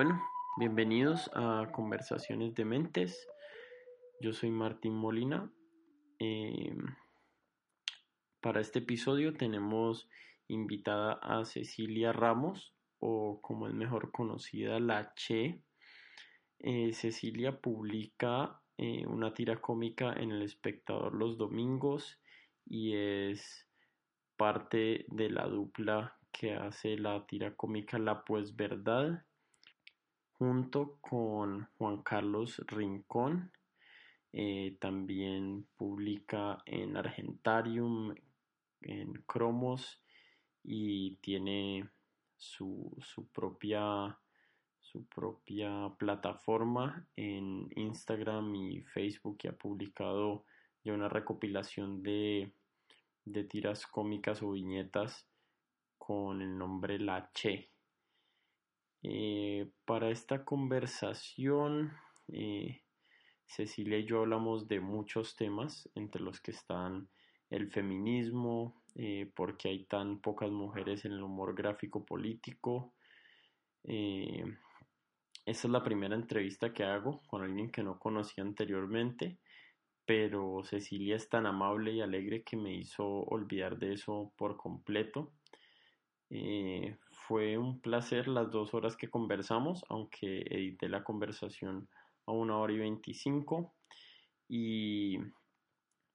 Bueno, bienvenidos a Conversaciones de Mentes. Yo soy Martín Molina. Eh, para este episodio tenemos invitada a Cecilia Ramos, o como es mejor conocida, la Che. Eh, Cecilia publica eh, una tira cómica en El Espectador los domingos y es parte de la dupla que hace la tira cómica La Pues Verdad junto con Juan Carlos Rincón. Eh, también publica en Argentarium, en Cromos y tiene su, propia, su propia plataforma en Instagram y Facebook y ha publicado ya una recopilación de, de tiras cómicas o viñetas con el nombre La Che. Eh, para esta conversación, eh, Cecilia y yo hablamos de muchos temas, entre los que están el feminismo, eh, porque hay tan pocas mujeres en el humor gráfico político. esta es la primera entrevista que hago con alguien que no conocía anteriormente, pero Cecilia es tan amable y alegre que me hizo olvidar de eso por completo. Eh, fue un placer las dos horas que conversamos, aunque edité la conversación a una hora y veinticinco. Y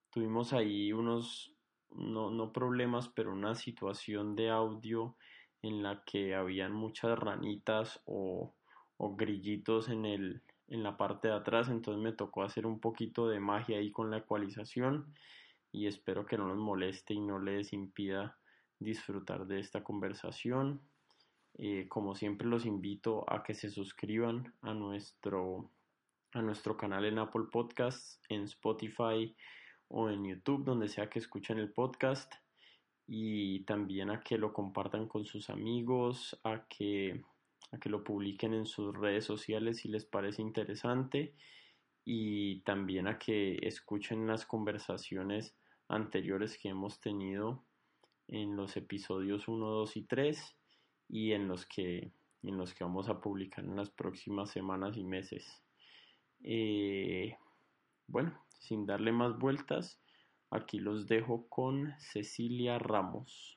tuvimos ahí unos, no, no problemas, pero una situación de audio en la que habían muchas ranitas o, o grillitos en, el, en la parte de atrás, entonces me tocó hacer un poquito de magia ahí con la ecualización y espero que no nos moleste y no les impida disfrutar de esta conversación. Eh, como siempre los invito a que se suscriban a nuestro, a nuestro canal en Apple Podcasts, en Spotify o en YouTube, donde sea que escuchen el podcast. Y también a que lo compartan con sus amigos, a que, a que lo publiquen en sus redes sociales si les parece interesante. Y también a que escuchen las conversaciones anteriores que hemos tenido en los episodios 1, 2 y 3 y en los que, en los que vamos a publicar en las próximas semanas y meses. Eh, bueno, sin darle más vueltas, aquí los dejo con Cecilia Ramos.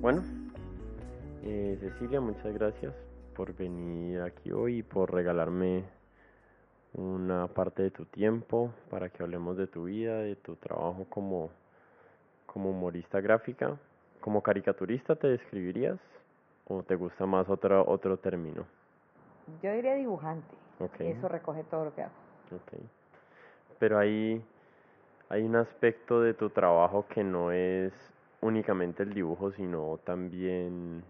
Bueno, eh, Cecilia, muchas gracias por venir aquí hoy y por regalarme una parte de tu tiempo para que hablemos de tu vida, de tu trabajo como, como humorista gráfica. ¿Como caricaturista te describirías o te gusta más otro, otro término? Yo diría dibujante. Eso recoge todo lo que hago. Okay. Pero hay, hay un aspecto de tu trabajo que no es únicamente el dibujo, sino también,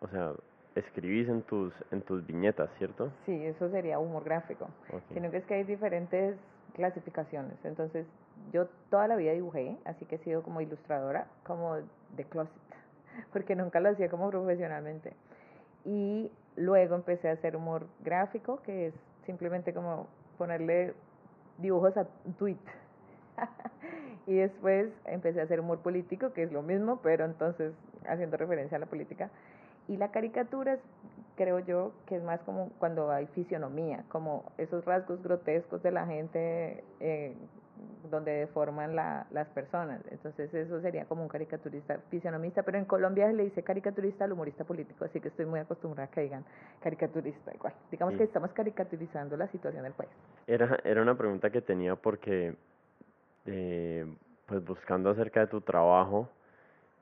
o sea, escribís en tus, en tus viñetas, ¿cierto? Sí, eso sería humor gráfico. Sino que es que hay diferentes clasificaciones. Entonces, yo toda la vida dibujé, así que he sido como ilustradora, como de closet, porque nunca lo hacía como profesionalmente. Y luego empecé a hacer humor gráfico, que es simplemente como ponerle dibujos a un tweet. y después empecé a hacer humor político, que es lo mismo, pero entonces haciendo referencia a la política. Y la caricatura es, creo yo, que es más como cuando hay fisionomía, como esos rasgos grotescos de la gente eh, donde deforman la, las personas. Entonces eso sería como un caricaturista fisionomista, pero en Colombia se le dice caricaturista al humorista político, así que estoy muy acostumbrada a que digan caricaturista igual. Digamos que estamos caricaturizando la situación del país. Era, era una pregunta que tenía porque, eh, pues buscando acerca de tu trabajo,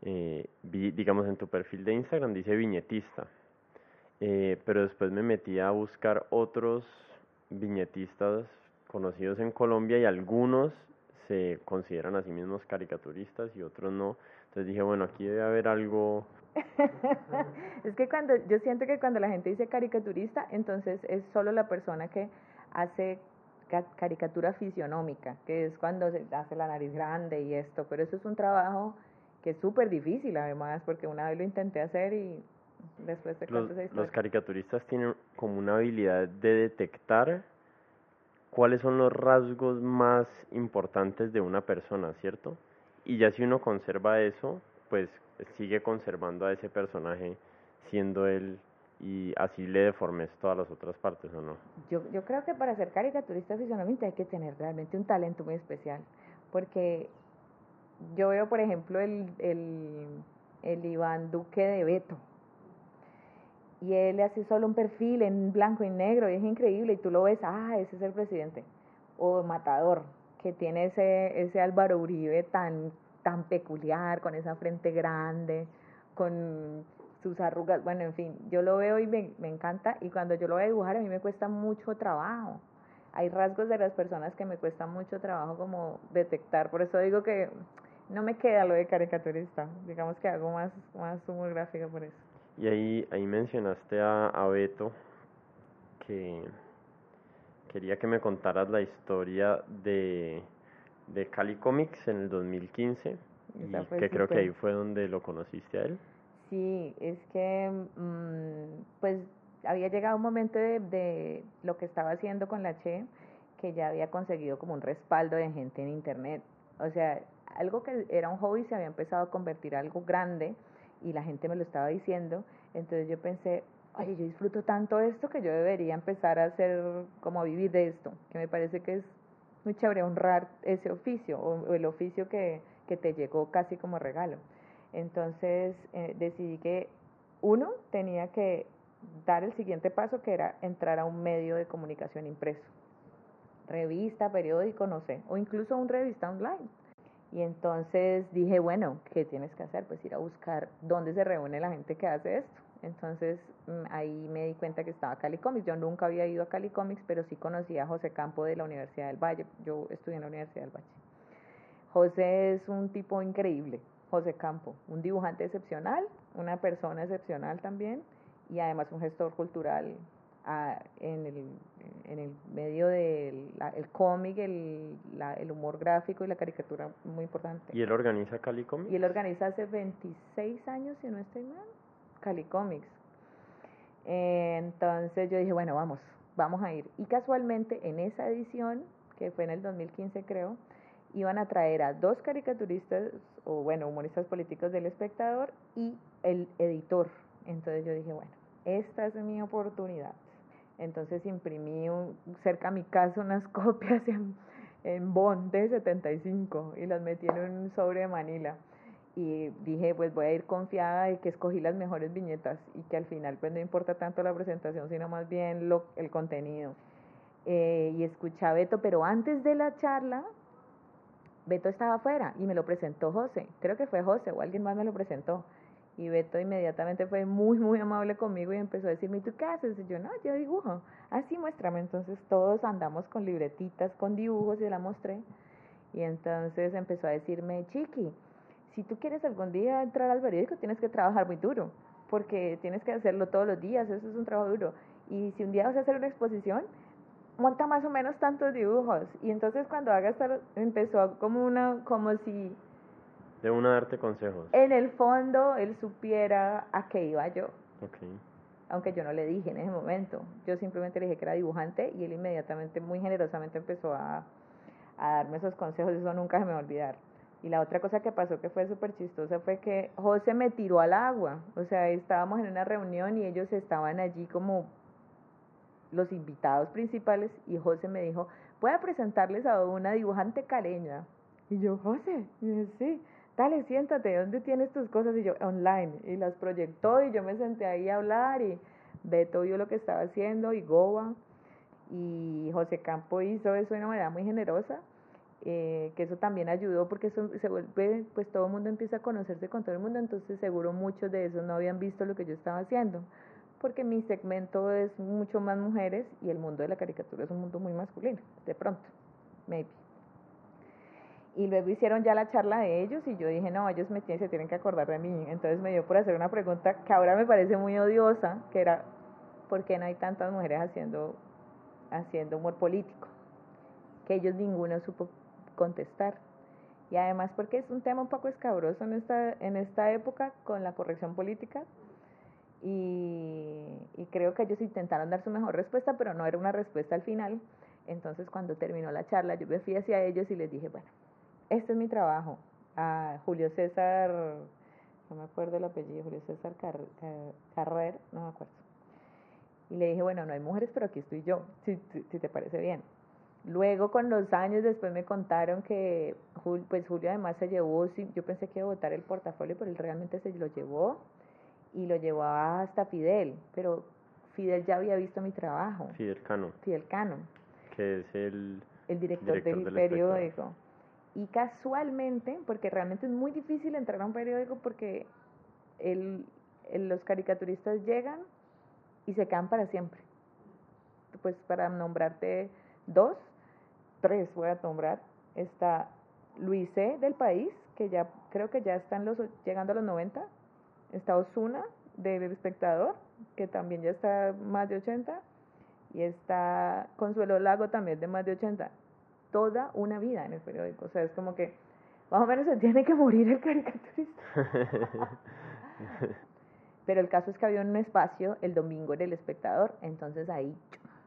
eh, vi, digamos, en tu perfil de Instagram dice viñetista, eh, pero después me metí a buscar otros viñetistas conocidos en Colombia y algunos se consideran a sí mismos caricaturistas y otros no. Entonces dije, bueno, aquí debe haber algo... es que cuando yo siento que cuando la gente dice caricaturista, entonces es solo la persona que hace caricatura fisionómica, que es cuando se hace la nariz grande y esto, pero eso es un trabajo que es súper difícil además, porque una vez lo intenté hacer y después de los, los caricaturistas tienen como una habilidad de detectar cuáles son los rasgos más importantes de una persona, ¿cierto? Y ya si uno conserva eso, pues sigue conservando a ese personaje siendo él y así le deformes todas las otras partes, ¿o no? Yo, yo creo que para ser caricaturista fisionamente hay que tener realmente un talento muy especial, porque yo veo, por ejemplo, el, el, el Iván Duque de Beto, y él hace solo un perfil en blanco y negro y es increíble. Y tú lo ves, ah, ese es el presidente. O Matador, que tiene ese, ese Álvaro Uribe tan, tan peculiar, con esa frente grande, con sus arrugas, bueno, en fin, yo lo veo y me, me encanta. Y cuando yo lo voy a dibujar a mí me cuesta mucho trabajo. Hay rasgos de las personas que me cuesta mucho trabajo como detectar, por eso digo que no me queda lo de caricaturista, digamos que hago más, más humor gráfico por eso. Y ahí, ahí mencionaste a, a Beto, que quería que me contaras la historia de, de Cali Comics en el 2015, y que creo que ahí fue donde lo conociste a él. Sí, es que mm, pues había llegado un momento de, de lo que estaba haciendo con la Che, que ya había conseguido como un respaldo de gente en internet. O sea, algo que era un hobby se había empezado a convertir en algo grande y la gente me lo estaba diciendo, entonces yo pensé, oye, yo disfruto tanto esto que yo debería empezar a hacer, como a vivir de esto, que me parece que es muy chévere honrar ese oficio o, el oficio que, que, te llegó casi como regalo. Entonces eh, decidí que uno tenía que dar el siguiente paso, que era entrar a un medio de comunicación impreso, revista, periódico, no sé, o incluso un revista online y entonces dije, bueno, ¿qué tienes que hacer? Pues ir a buscar dónde se reúne la gente que hace esto. Entonces mm, ahí me di cuenta que estaba Cali Comics. Yo nunca había ido a Cali Comics, pero sí conocía a José Campo de la Universidad del Valle. Yo estudié en la Universidad del Valle. José es un tipo increíble, José Campo, un dibujante excepcional, una persona excepcional también y además un gestor cultural en, el, en el medio del el cómic, el, el humor gráfico y la caricatura muy importante. ¿Y él organiza Cali Comics? Y él organiza hace 26 años, si no estoy mal, Cali Comics. entonces yo dije, bueno, vamos, vamos a ir. Y casualmente en esa edición, que fue en el 2015 creo, iban a traer a dos caricaturistas, o bueno, humoristas políticos del espectador y el editor. Entonces yo dije, bueno, esta es mi oportunidad. Entonces imprimí cerca a mi casa unas copias en, en Bond de 75 y las metí en un sobre de Manila. Y dije, pues voy a ir confiada de que escogí las mejores viñetas y que al final pues no importa tanto la presentación, sino más bien lo, el contenido. Eh, y escuché a Beto, pero antes de la charla, Beto estaba afuera y me lo presentó José. Creo que fue José o alguien más me lo presentó. Y Beto inmediatamente fue muy, muy amable conmigo y empezó a decirme, ¿y tú qué haces? Y yo, no, yo dibujo. Así muéstrame. Entonces todos andamos con libretitas, con dibujos y la mostré. Y entonces empezó a decirme, Chiqui, si tú quieres algún día entrar al periódico, tienes que trabajar muy duro, porque tienes que hacerlo todos los días, eso es un trabajo duro. Y si un día vas a hacer una exposición, monta más o menos tantos dibujos. Y entonces cuando hagas, empezó como una, como si de una darte consejos. En el fondo, él supiera a qué iba yo. Okay. Aunque yo no le dije en ese momento. Yo simplemente le dije que era dibujante y él inmediatamente, muy generosamente, empezó a, a darme esos consejos. Eso nunca se me va a olvidar. Y la otra cosa que pasó que fue súper chistosa fue que José me tiró al agua. O sea, estábamos en una reunión y ellos estaban allí como los invitados principales y José me dijo, voy a presentarles a una dibujante caleña. Y yo, José, y yo, sí dale, siéntate, ¿dónde tienes tus cosas? Y yo, online. Y las proyectó y yo me senté ahí a hablar y Beto vio lo que estaba haciendo y Goba. Y José Campo hizo eso de una manera muy generosa, eh, que eso también ayudó porque eso se vuelve, pues todo el mundo empieza a conocerse con todo el mundo, entonces seguro muchos de esos no habían visto lo que yo estaba haciendo, porque mi segmento es mucho más mujeres y el mundo de la caricatura es un mundo muy masculino, de pronto, maybe. Y luego hicieron ya la charla de ellos y yo dije, no, ellos me tienen, se tienen que acordar de mí. Entonces me dio por hacer una pregunta que ahora me parece muy odiosa, que era, ¿por qué no hay tantas mujeres haciendo, haciendo humor político? Que ellos ninguno supo contestar. Y además porque es un tema un poco escabroso en esta, en esta época con la corrección política. Y, y creo que ellos intentaron dar su mejor respuesta, pero no era una respuesta al final Entonces cuando terminó la charla yo me fui hacia ellos y les dije, bueno, este es mi trabajo. A Julio César, no me acuerdo el apellido, Julio César Carrer, no me acuerdo. Y le dije, bueno, no hay mujeres, pero aquí estoy yo, si, si, te parece bien. Luego, con los años, después me contaron que pues Julio además se llevó, yo pensé que iba a votar el portafolio, pero él realmente se lo llevó y lo llevó hasta Fidel, pero Fidel ya había visto mi trabajo. Fidel Cano. Fidel Cano. Que es el, el director, del, periódico. Y casualmente, porque realmente es muy difícil entrar a un periódico porque el, los caricaturistas llegan y se quedan para siempre. Pues para nombrarte dos, tres voy a nombrar, está Luis C. del país, que ya creo que ya están los, llegando a los 90, está Osuna del espectador, que también ya está más de 80, y está Consuelo Lago también de más de 80. Toda una vida en el periódico, o sea, es como que más o menos se tiene que morir el caricaturista. Pero el caso es que había un espacio el domingo en el espectador, entonces ahí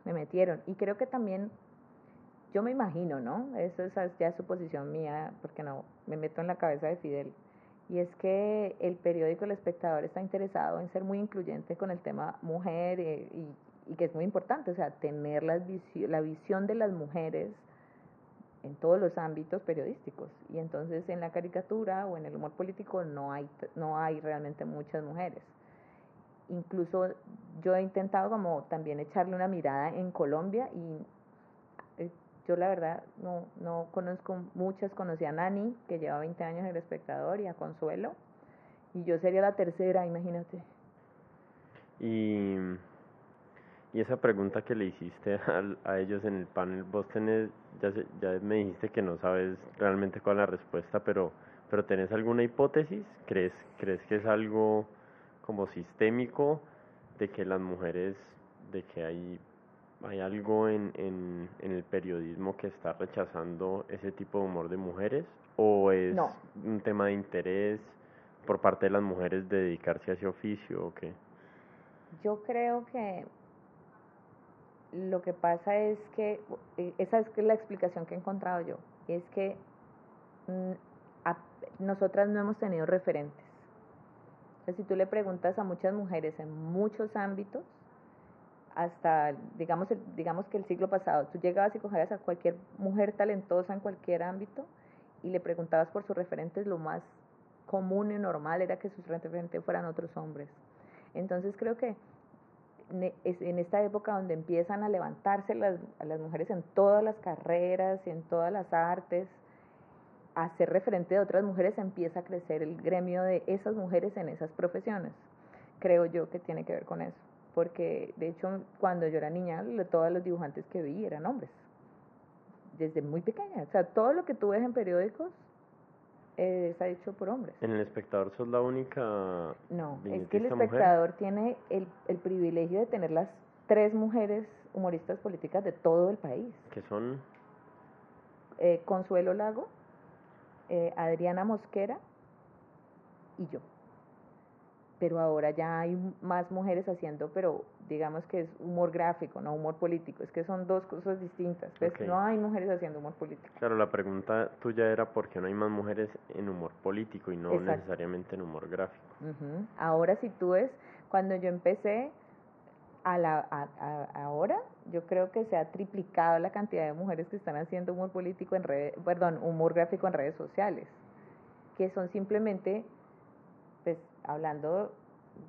me metieron. Y creo que también, yo me imagino, ¿no? Eso es ya suposición mía, porque no, me meto en la cabeza de Fidel. Y es que el periódico El Espectador está interesado en ser muy incluyente con el tema mujer eh, y, y, que es muy importante, o sea, tener la visión de las mujeres en todos los ámbitos periodísticos. Y entonces en la caricatura o en el humor político no hay, no hay realmente muchas mujeres incluso yo he intentado como también echarle una mirada en Colombia y eh, yo la verdad no, no conozco muchas, conocí a Nani, que lleva 20 años en el espectador, y a Consuelo, y yo sería la tercera, imagínate. Y, y esa pregunta que le hiciste a, a ellos en el panel, vos tenés, ya, ya me dijiste que no sabes realmente cuál es la respuesta, pero, pero ¿tenés alguna hipótesis? ¿Crees, crees que es algo como sistémico de que las mujeres, de que hay, hay algo en, en, en el periodismo que está rechazando ese tipo de humor de mujeres o es un tema de interés por parte de las mujeres de dedicarse a ese oficio o qué? Yo creo que lo que pasa es que, eh, esa es la explicación que he encontrado yo, es que mm, nosotras no hemos tenido referentes si tú le preguntas a muchas mujeres en muchos ámbitos, hasta, digamos, digamos que el siglo pasado, tú llegabas y cogías a cualquier mujer talentosa en cualquier ámbito y le preguntabas por sus referentes, lo más común y normal era que sus referentes fueran otros hombres. Entonces creo que en esta época donde empiezan a levantarse las, las mujeres en todas las carreras y en todas las artes, a ser referente de otras mujeres, empieza a crecer el gremio de esas mujeres en esas profesiones. Creo yo que tiene que ver con eso. Porque, de hecho, cuando yo era niña, todos los dibujantes que vi eran hombres. Desde muy pequeña. O sea, todo lo que tú ves en periódicos eh, está hecho por hombres. ¿En el espectador sos la única? No, es que el espectador tiene el, el privilegio de tener las tres mujeres humoristas políticas de todo el país. ¿Qué son? Eh, Consuelo Lago, eh, Adriana Mosquera y yo. Pero ahora ya hay más mujeres haciendo, pero digamos que es humor gráfico, no humor político. Es que son dos cosas distintas. Pues no hay mujeres haciendo humor político. Claro, la pregunta tuya era por qué no hay más mujeres en humor político y no necesariamente en humor gráfico. Ahora si tú ves, cuando yo empecé, a la, a, ahora yo creo que se ha triplicado la cantidad de mujeres que están haciendo humor político en redes, perdón, humor gráfico en redes sociales, que son simplemente, hablando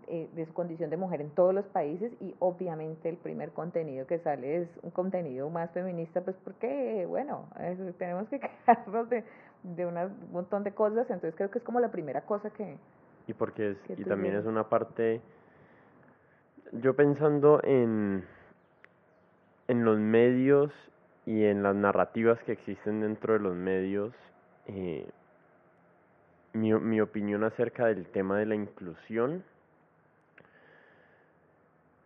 eh, de su condición de mujer en todos los países y obviamente el primer contenido que sale es un contenido más feminista, pues porque, bueno, tenemos que quejarnos de, de un montón de cosas, entonces creo que es como la primera cosa que... Y porque es, y también es una parte yo pensando en, en los medios y en las narrativas que existen dentro de los medios, eh, mi, mi opinión acerca del tema de la inclusión,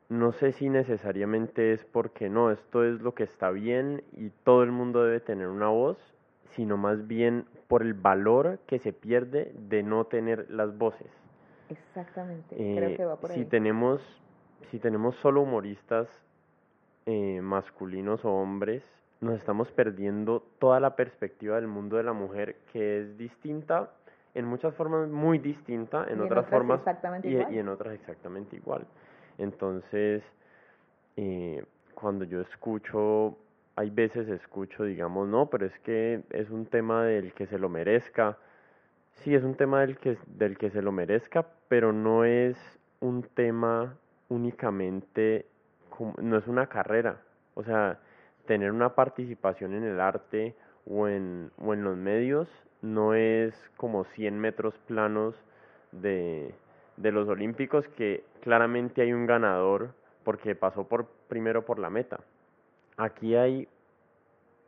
no sé si necesariamente es porque no, esto es lo que está bien y todo el mundo debe tener una voz, sino más bien por el valor que se pierde de no tener las voces. Exactamente, creo eh, que va por ahí. Si tenemos si tenemos solo humoristas eh, masculinos o hombres, nos estamos perdiendo toda la perspectiva del mundo de la mujer que es distinta, en muchas formas muy distinta, en, otras, formas y, y, en otras exactamente igual. Entonces, eh, cuando yo escucho, hay veces escucho, digamos, no, pero es que es un tema del que se lo merezca. Sí, es un tema del que, del que se lo merezca, pero no es un tema únicamente, no es una carrera. O sea, tener una participación en el arte o en, o en los medios no es como 100 metros planos de, de los Olímpicos que claramente hay un ganador porque pasó por primero por la meta. Aquí hay,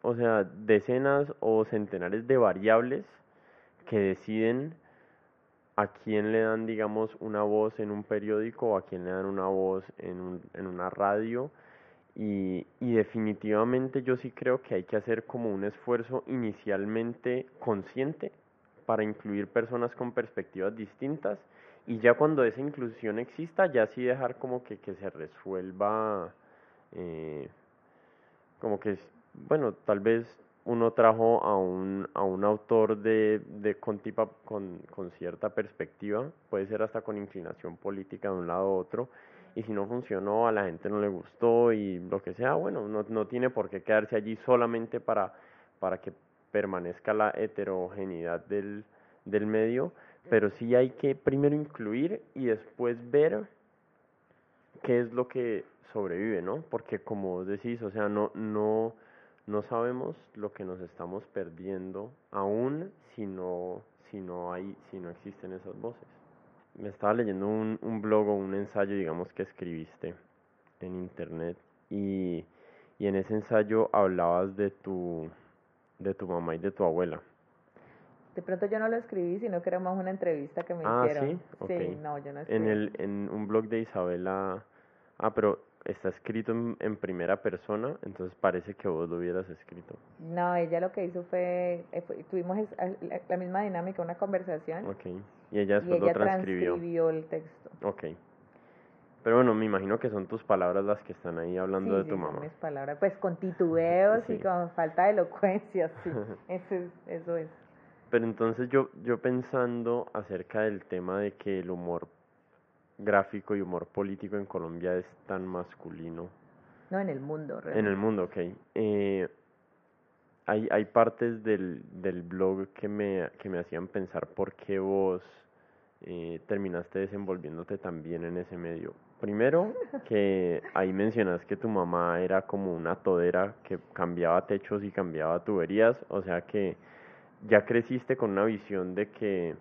o sea, decenas o centenares de variables que deciden a quién le dan, digamos, una voz en un periódico o a quién le dan una voz en, un, en una radio. Y, y definitivamente yo sí creo que hay que hacer como un esfuerzo inicialmente consciente para incluir personas con perspectivas distintas y ya cuando esa inclusión exista, ya sí dejar como que, que se resuelva, eh, como que, bueno, tal vez uno trajo a un, a un autor de, de con, con, con, cierta perspectiva, puede ser hasta con inclinación política de un lado u otro, y si no funcionó, a la gente no le gustó y lo que sea, bueno, no, no tiene por qué quedarse allí solamente para, para que permanezca la heterogeneidad del, del medio, pero sí hay que primero incluir y después ver qué es lo que sobrevive, ¿no? Porque como decís, o sea, no, no, no sabemos lo que nos estamos perdiendo aún si no, si no hay, si no existen esas voces. Me estaba leyendo un, un blog o un ensayo, digamos, que escribiste en internet y, y en ese ensayo hablabas de tu, de tu mamá y de tu abuela. De pronto yo no lo escribí, sino que era más una entrevista que me ah, hicieron. ¿sí? sí, no, yo no escribí. En, el, en un blog de Isabela, ah, pero está escrito en, primera persona, entonces parece que vos lo hubieras escrito. No, ella lo que hizo fue, eh, tuvimos la, misma dinámica, una conversación. Ok, y ella después lo transcribió. transcribió el texto. Ok. Pero bueno, me imagino que son tus palabras las que están ahí hablando de tu mamá. Son mis palabras, pues con titubeos y con falta de elocuencia, sí. eso, eso es. Pero entonces yo, yo pensando acerca del tema de que el humor gráfico y humor político en Colombia es tan masculino. No, en el mundo, realmente. En el mundo, ok. Eh, hay, hay partes del, del blog que me, que me hacían pensar por qué vos eh, terminaste desenvolviéndote también en ese medio. Primero, que ahí mencionas que tu mamá era como una todera que cambiaba techos y cambiaba tuberías, o sea que ya creciste con una visión de que,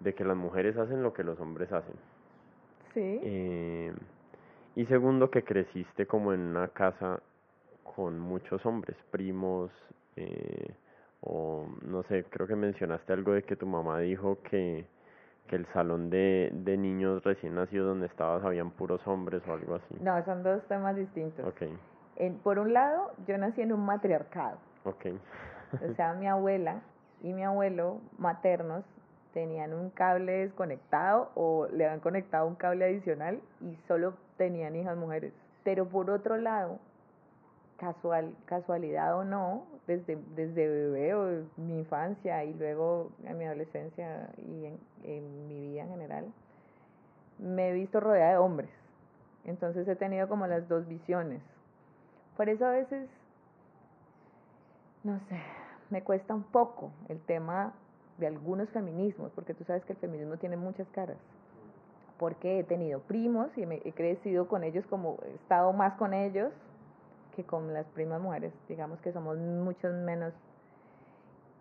de que las mujeres hacen lo que los hombres hacen. Sí. Eh, y segundo, que creciste como en una casa con muchos hombres, primos, eh, o no sé, creo que mencionaste algo de que tu mamá dijo que, que el salón de, de niños recién nacidos donde estabas habían puros hombres o algo así. No, son dos temas distintos. Okay. En, por un lado, yo nací en un matriarcado. Okay. o sea, mi abuela y mi abuelo maternos tenían un cable desconectado o le habían conectado un cable adicional y solo tenían hijas mujeres. Pero por otro lado, casual, casualidad o no, desde, desde bebé o mi infancia y luego en mi adolescencia y en, en mi vida en general, me he visto rodeada de hombres. Entonces he tenido como las dos visiones. Por eso a veces, no sé, me cuesta un poco el tema de algunos feminismos, porque tú sabes que el feminismo tiene muchas caras. Porque he tenido primos y me he crecido con ellos como he estado más con ellos que con las primas mujeres, digamos que somos muchos menos.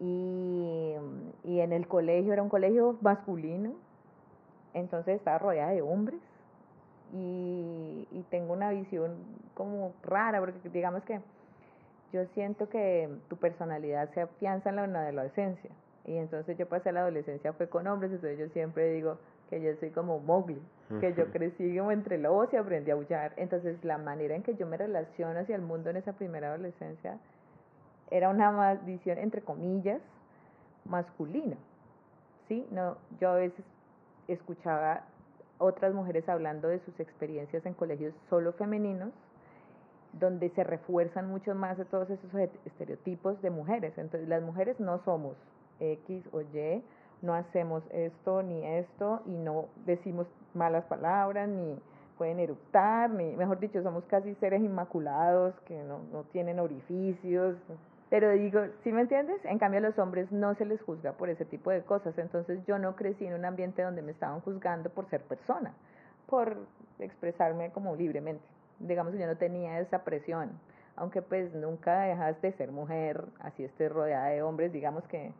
Y, y en el colegio era un colegio masculino, entonces estaba rodeada de hombres y, y tengo una visión como rara, porque digamos que yo siento que tu personalidad se afianza en la adolescencia. Y entonces yo pasé la adolescencia fue con hombres, entonces yo siempre digo que yo soy como Mowgli, que yo crecí como entre lobos y aprendí a aullar. Entonces la manera en que yo me relaciono hacia el mundo en esa primera adolescencia era una visión, entre comillas, masculina. ¿Sí? No, yo a veces escuchaba otras mujeres hablando de sus experiencias en colegios solo femeninos donde se refuerzan mucho más de todos esos estereotipos de mujeres. Entonces, las mujeres no somos X o Y, no hacemos esto ni esto y no decimos malas palabras ni pueden eructar, ni, mejor dicho, somos casi seres inmaculados que no, no tienen orificios. Pero digo, ¿sí me entiendes? En cambio a los hombres no se les juzga por ese tipo de cosas. Entonces yo no crecí en un ambiente donde me estaban juzgando por ser persona, por expresarme como libremente digamos yo no tenía esa presión, aunque pues nunca dejas de ser mujer, así estés rodeada de hombres, digamos que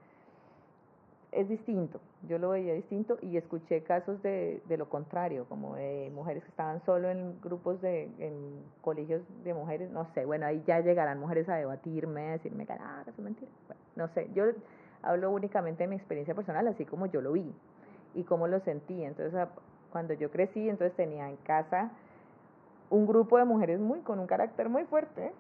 es distinto, yo lo veía distinto y escuché casos de, de lo contrario, como de mujeres que estaban solo en grupos de, en colegios de mujeres, no sé, bueno, ahí ya llegarán mujeres a debatirme, a decirme que ah, eso es mentira, no sé, yo hablo únicamente de mi experiencia personal, así como yo lo vi y cómo lo sentí, entonces cuando yo crecí, entonces tenía en casa un grupo de mujeres muy con un carácter muy fuerte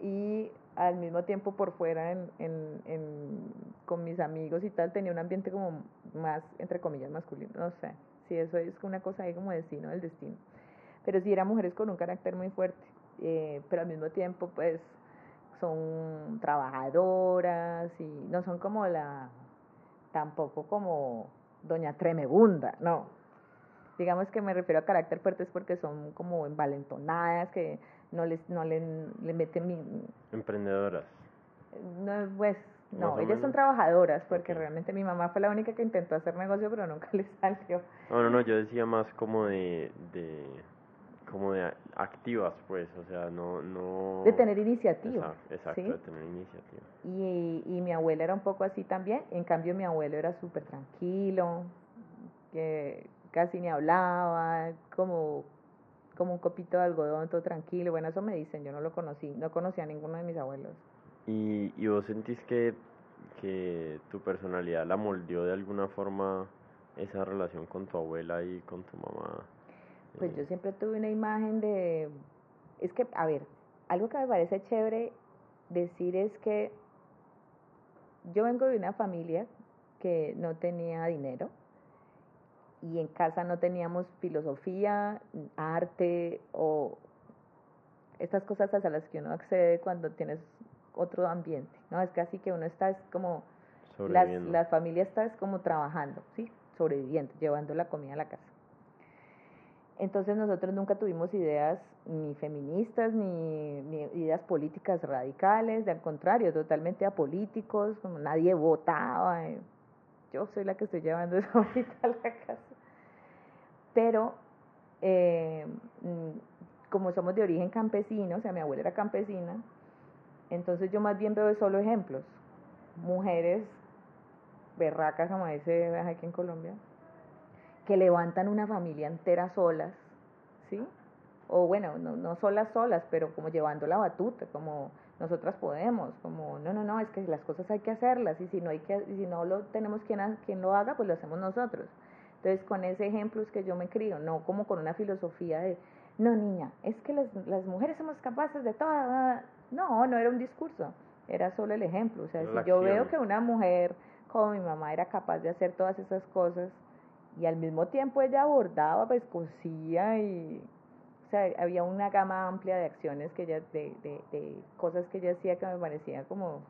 y al mismo tiempo por fuera en, en, con mis amigos y tal tenía un ambiente como más entre comillas masculino no sé. Si eso es una cosa ahí como destino del destino. Pero sí eran mujeres con un carácter muy fuerte eh, pero al mismo tiempo pues son trabajadoras y no son como la tampoco como doña Tremebunda no. Digamos que me refiero a carácter fuerte es porque son como envalentonadas, que no les no le, le meten mi... Emprendedoras. No, pues, no, ellas son trabajadoras, porque realmente mi mamá fue la única que intentó hacer negocio, pero nunca les salió. No, no, no, yo decía más como de, de como de activas, pues, o sea, no... no... De tener iniciativa. Exacto, de tener iniciativa. Y, y mi abuela era un poco así también, en cambio mi abuelo era súper tranquilo, que casi ni hablaba, como, como un copito de algodón, todo tranquilo. Bueno, eso me dicen, yo no lo conocí, no conocía a ninguno de mis abuelos. ¿Y, y vos sentís que, que tu personalidad la moldeó de alguna forma esa relación con tu abuela y con tu mamá? Pues eh, yo siempre tuve una imagen de... Es que, a ver, algo que me parece chévere decir es que yo vengo de una familia que no tenía dinero, y en casa no teníamos filosofía, arte o estas cosas a las que uno accede cuando tienes otro ambiente, ¿no? Es casi que uno está es como, las, las familias están como trabajando, ¿sí? Sobreviviendo, llevando la comida a la casa. Entonces nosotros nunca tuvimos ideas ni feministas ni, ni ideas políticas radicales, al contrario, totalmente apolíticos, como nadie votaba. Eh, yo soy la que estoy llevando eso ahorita a la casa pero eh, mm, como somos de origen campesino, o sea, mi abuela era campesina, entonces yo más bien veo solo ejemplos. Mujeres berracas, como dice aquí en Colombia, que levantan una familia entera solas, ¿sí? O bueno, no, no solas, solas, pero como llevando la batuta, como nosotras podemos, como no, no, no, es que las cosas hay que hacerlas y si no hay que, si no lo tenemos quien, quien lo haga, pues lo hacemos nosotros. Entonces, con ese ejemplo es que yo me crío, no como con una filosofía de, no niña, es que las, las mujeres somos capaces de todo. No, no era un discurso, era solo el ejemplo. O sea, si yo veo que una mujer como mi mamá era capaz de hacer todas esas cosas y al mismo tiempo ella abordaba, pues cosía y... Sea, había una gama amplia de acciones que ella, de, de, de cosas que ella hacía que me parecía como...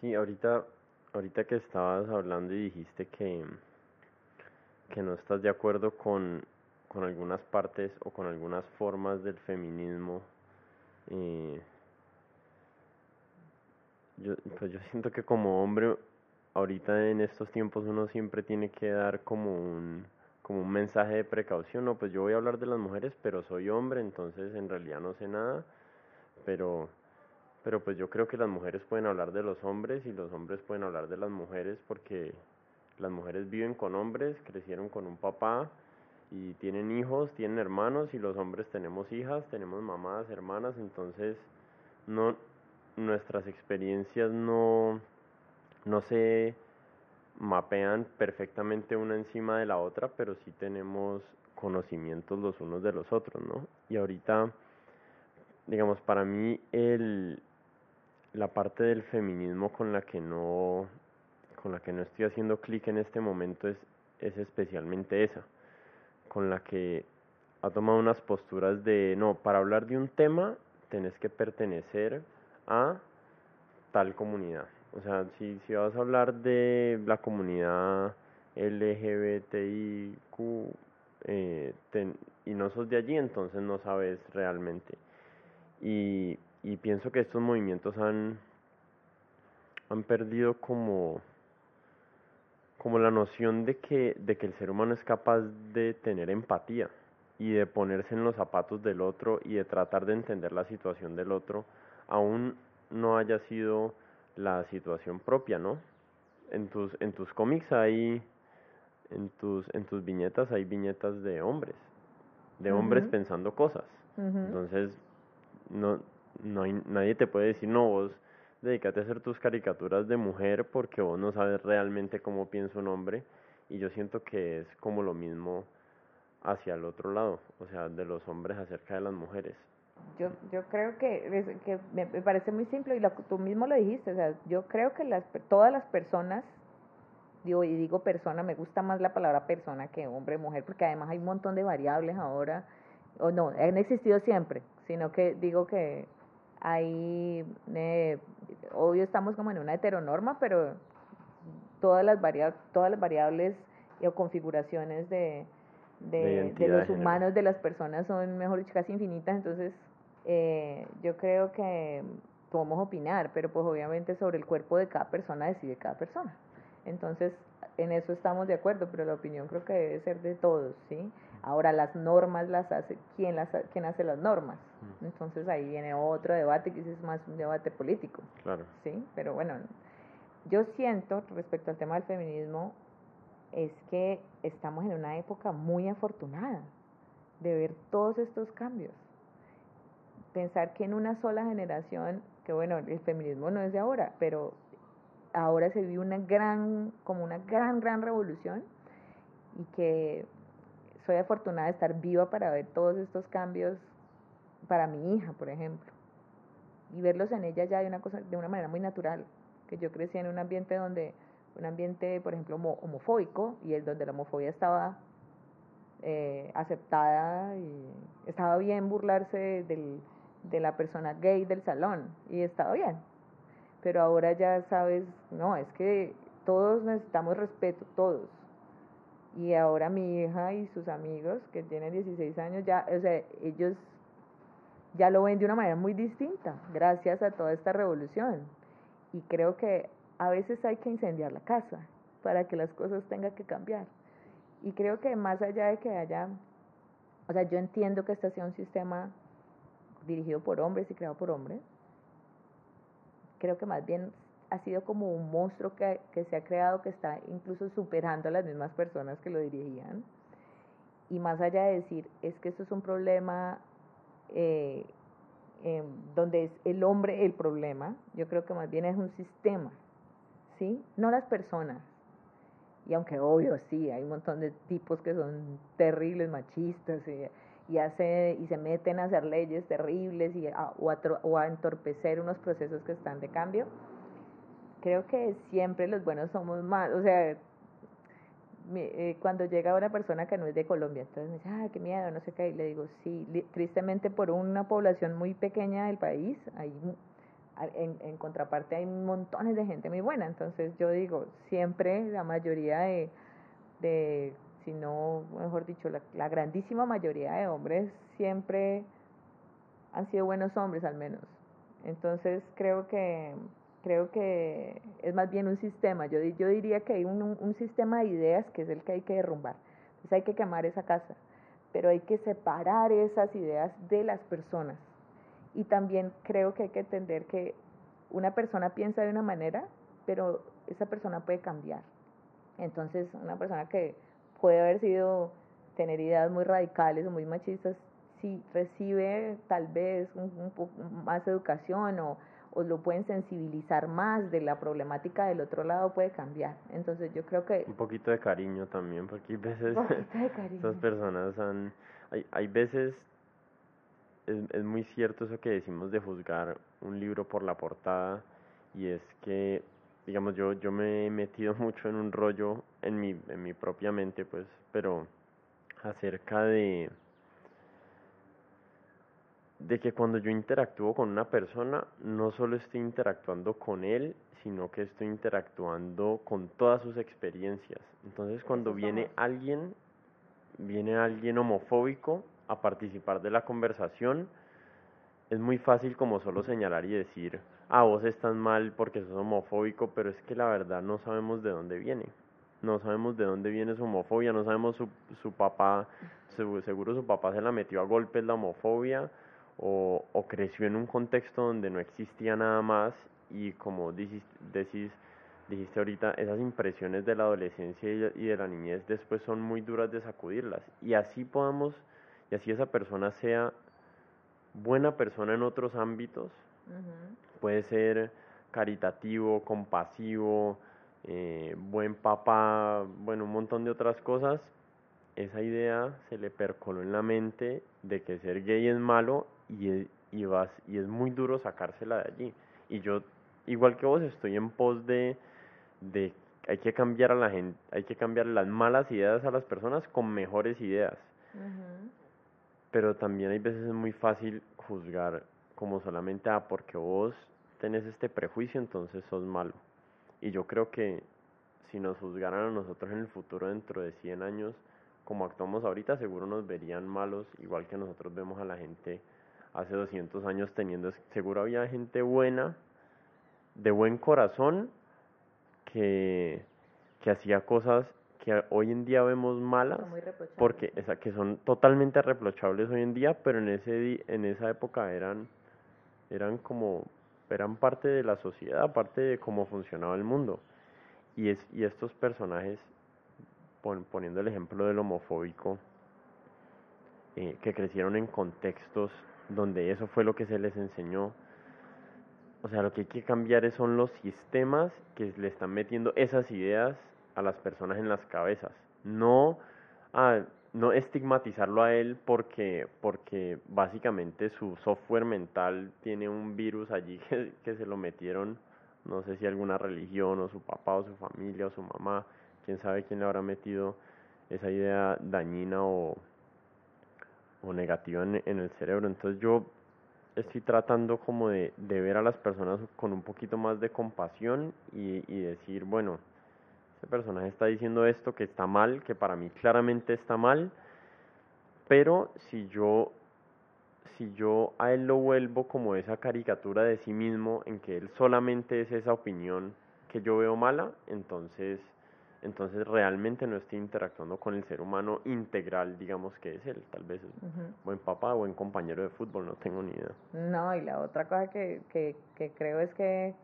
Sí, ahorita, ahorita que estabas hablando y dijiste que, que no estás de acuerdo con, con algunas partes o con algunas formas del feminismo. Eh, yo, pues yo siento que como hombre, ahorita en estos tiempos uno siempre tiene que dar como un, como un mensaje de precaución, no, pues yo voy a hablar de las mujeres, pero soy hombre, entonces en realidad no sé nada, pero, pero pues yo creo que las mujeres pueden hablar de los hombres y los hombres pueden hablar de las mujeres porque las mujeres viven con hombres, crecieron con un papá y tienen hijos, tienen hermanos y los hombres tenemos hijas, tenemos mamás, hermanas, entonces no nuestras experiencias no no se mapean perfectamente una encima de la otra, pero sí tenemos conocimientos los unos de los otros, ¿no? Y ahorita digamos para mí el la parte del feminismo con la que no con la que no estoy haciendo clic en este momento es, es especialmente esa, con la que ha tomado unas posturas de, no, para hablar de un tema tenés que pertenecer a tal comunidad. O sea, si, si vas a hablar de la comunidad LGBTIQ eh, y no sos de allí, entonces no sabes realmente. Y, y pienso que estos movimientos han, han perdido como, como la noción de que, de que el ser humano es capaz de tener empatía y de ponerse en los zapatos del otro y de tratar de entender la situación del otro, aún no haya sido la situación propia, ¿no? En tus, en tus cómics hay, en tus, en tus viñetas hay viñetas de hombres, de hombres pensando cosas. Entonces, no, no hay, nadie te puede decir, no, vos dedícate a hacer tus caricaturas de mujer porque vos no sabes realmente cómo piensa un hombre. Y yo siento que es como lo mismo hacia el otro lado, o sea, de los hombres acerca de las mujeres. Yo, yo creo que, que me, parece muy simple y tú mismo lo dijiste, o sea, yo creo que las, todas las personas, digo, y digo persona, me gusta más la palabra persona que hombre, mujer, porque además hay un montón de variables ahora, o no, han existido siempre, sino que digo que hay, eh, obvio estamos como en una heteronorma, pero todas las, variables, todas las variables o configuraciones de, de, los humanos, de las personas, son, mejor dicho, casi infinitas. Entonces, eh, yo creo que podemos opinar, pero pues obviamente sobre el cuerpo de cada persona decide cada persona. Entonces, en eso estamos de acuerdo, pero la opinión creo que debe ser de todos, ¿sí? Ahora, las normas las hace, ¿quién, las, quién hace las normas? Mm. Entonces ahí viene otro debate que es más un debate político. Claro. Sí, pero bueno, yo siento respecto al tema del feminismo, es que estamos en una época muy afortunada de ver todos estos cambios. Pensar que en una sola generación, que bueno, el feminismo no es de ahora, pero ahora se vive una gran, como una gran, gran revolución y que soy afortunada de estar viva para ver todos estos cambios para mi hija, por ejemplo, y verlos en ella ya de una cosa, de una manera muy natural, que yo crecí en un ambiente donde un ambiente, por ejemplo, homofóbico, y es donde la homofobia estaba eh, aceptada y estaba bien burlarse del, de la persona gay del salón, y estaba bien. Pero ahora ya sabes, no, es que todos necesitamos respeto, todos. Y ahora mi hija y sus amigos, que tienen 16 años, ya, o sea, ellos ya lo ven de una manera muy distinta, gracias a toda esta revolución. Y creo que a veces hay que incendiar la casa para que las cosas tengan que cambiar. Y creo que más allá de que haya, o sea, yo entiendo que este sea un sistema dirigido por hombres y creado por hombres, creo que más bien ha sido como un monstruo que, que se ha creado que está incluso superando a las mismas personas que lo dirigían. Y más allá de decir, es que esto es un problema eh, eh, donde es el hombre el problema, yo creo que más bien es un sistema ¿sí? No las personas. Y aunque obvio, sí, hay un montón de tipos que son terribles, machistas, y, hace, y se meten a hacer leyes terribles y o, a, entorpecer unos procesos que están de cambio. Creo que siempre los buenos somos más, o sea, eh, cuando llega una persona que no es de Colombia, entonces me dice, ah, qué miedo, no sé qué, y le digo, sí, tristemente por una población muy pequeña del país, hay en, en, contraparte hay montones de gente muy buena. Entonces yo digo, siempre la mayoría de, de si no, mejor dicho, la, la, grandísima mayoría de hombres siempre han sido buenos hombres al menos. Entonces creo que creo que es más bien un sistema. Yo, yo diría que hay un, un sistema de ideas que es el que hay que derrumbar. Entonces hay que quemar esa casa, pero hay que separar esas ideas de las personas y también creo que hay que entender que una persona piensa de una manera, pero esa persona puede cambiar. Entonces, una persona que puede haber sido, tener ideas muy radicales o muy machistas, si recibe tal vez un, poco más educación o, o, lo pueden sensibilizar más de la problemática del otro lado, puede cambiar. Entonces, yo creo que... Un poquito de cariño también, porque hay veces esas personas han... Hay, hay veces es, es muy cierto eso que decimos de juzgar un libro por la portada y es que digamos yo yo me he metido mucho en un rollo en mi en mi propia mente pues pero acerca de de que cuando yo interactúo con una persona, no solo estoy interactuando con él, sino que estoy interactuando con todas sus experiencias. Entonces, cuando viene alguien, viene alguien homofóbico a participar de la conversación, es muy fácil como solo señalar y decir, ah, vos estás mal porque sos homofóbico, pero es que la verdad no sabemos de dónde viene. No sabemos de dónde viene su homofobia, no sabemos su, su papá, seguro su papá se la metió a golpes la homofobia, o, o creció en un contexto donde no existía nada más y como decís, decís, dijiste ahorita, esas impresiones de la adolescencia y de la niñez después son muy duras de sacudirlas. Y así podamos, y así esa persona sea buena persona en otros ámbitos, puede ser caritativo, compasivo, eh, buen papá, bueno, un montón de otras cosas, esa idea se le percoló en la mente de que ser gay es malo y, y, vas, y es muy duro sacársela de allí. Y yo, igual que vos, estoy en pos de, de hay que cambiar a la gente, hay que cambiar las malas ideas a las personas con mejores ideas. Pero también hay veces es muy fácil juzgar como solamente, ah, porque vos tenés este prejuicio, entonces sos malo. Y yo creo que si nos juzgaran a nosotros en el futuro dentro de 100 años, como actuamos ahorita, seguro nos verían malos, igual que nosotros vemos a la gente hace 200 años teniendo, seguro había gente buena, de buen corazón, que, que hacía cosas que hoy en día vemos malas, porque esa, que son totalmente reprochables hoy en día, pero en ese en esa época eran eran como eran parte de la sociedad, parte de cómo funcionaba el mundo. Y es y estos personajes poniendo el ejemplo del homofóbico eh, que crecieron en contextos donde eso fue lo que se les enseñó. O sea, lo que hay que cambiar son los sistemas que le están metiendo esas ideas a las personas en las cabezas. No, a, no estigmatizarlo a él porque, porque básicamente su software mental tiene un virus allí que, se lo metieron, no sé si alguna religión o su papá o su familia o su mamá, quién sabe quién le habrá metido esa idea dañina o, o negativa en, en, el cerebro. Entonces yo estoy tratando como de, de, ver a las personas con un poquito más de compasión y, y decir, bueno, este personaje está diciendo esto que está mal, que para mí claramente está mal, pero si yo si yo a él lo vuelvo como esa caricatura de sí mismo en que él solamente es esa opinión que yo veo mala, entonces entonces realmente no estoy interactuando con el ser humano integral, digamos que es él, tal vez buen papá, buen compañero de fútbol, no tengo ni idea. No, y la otra cosa que, que, que creo es que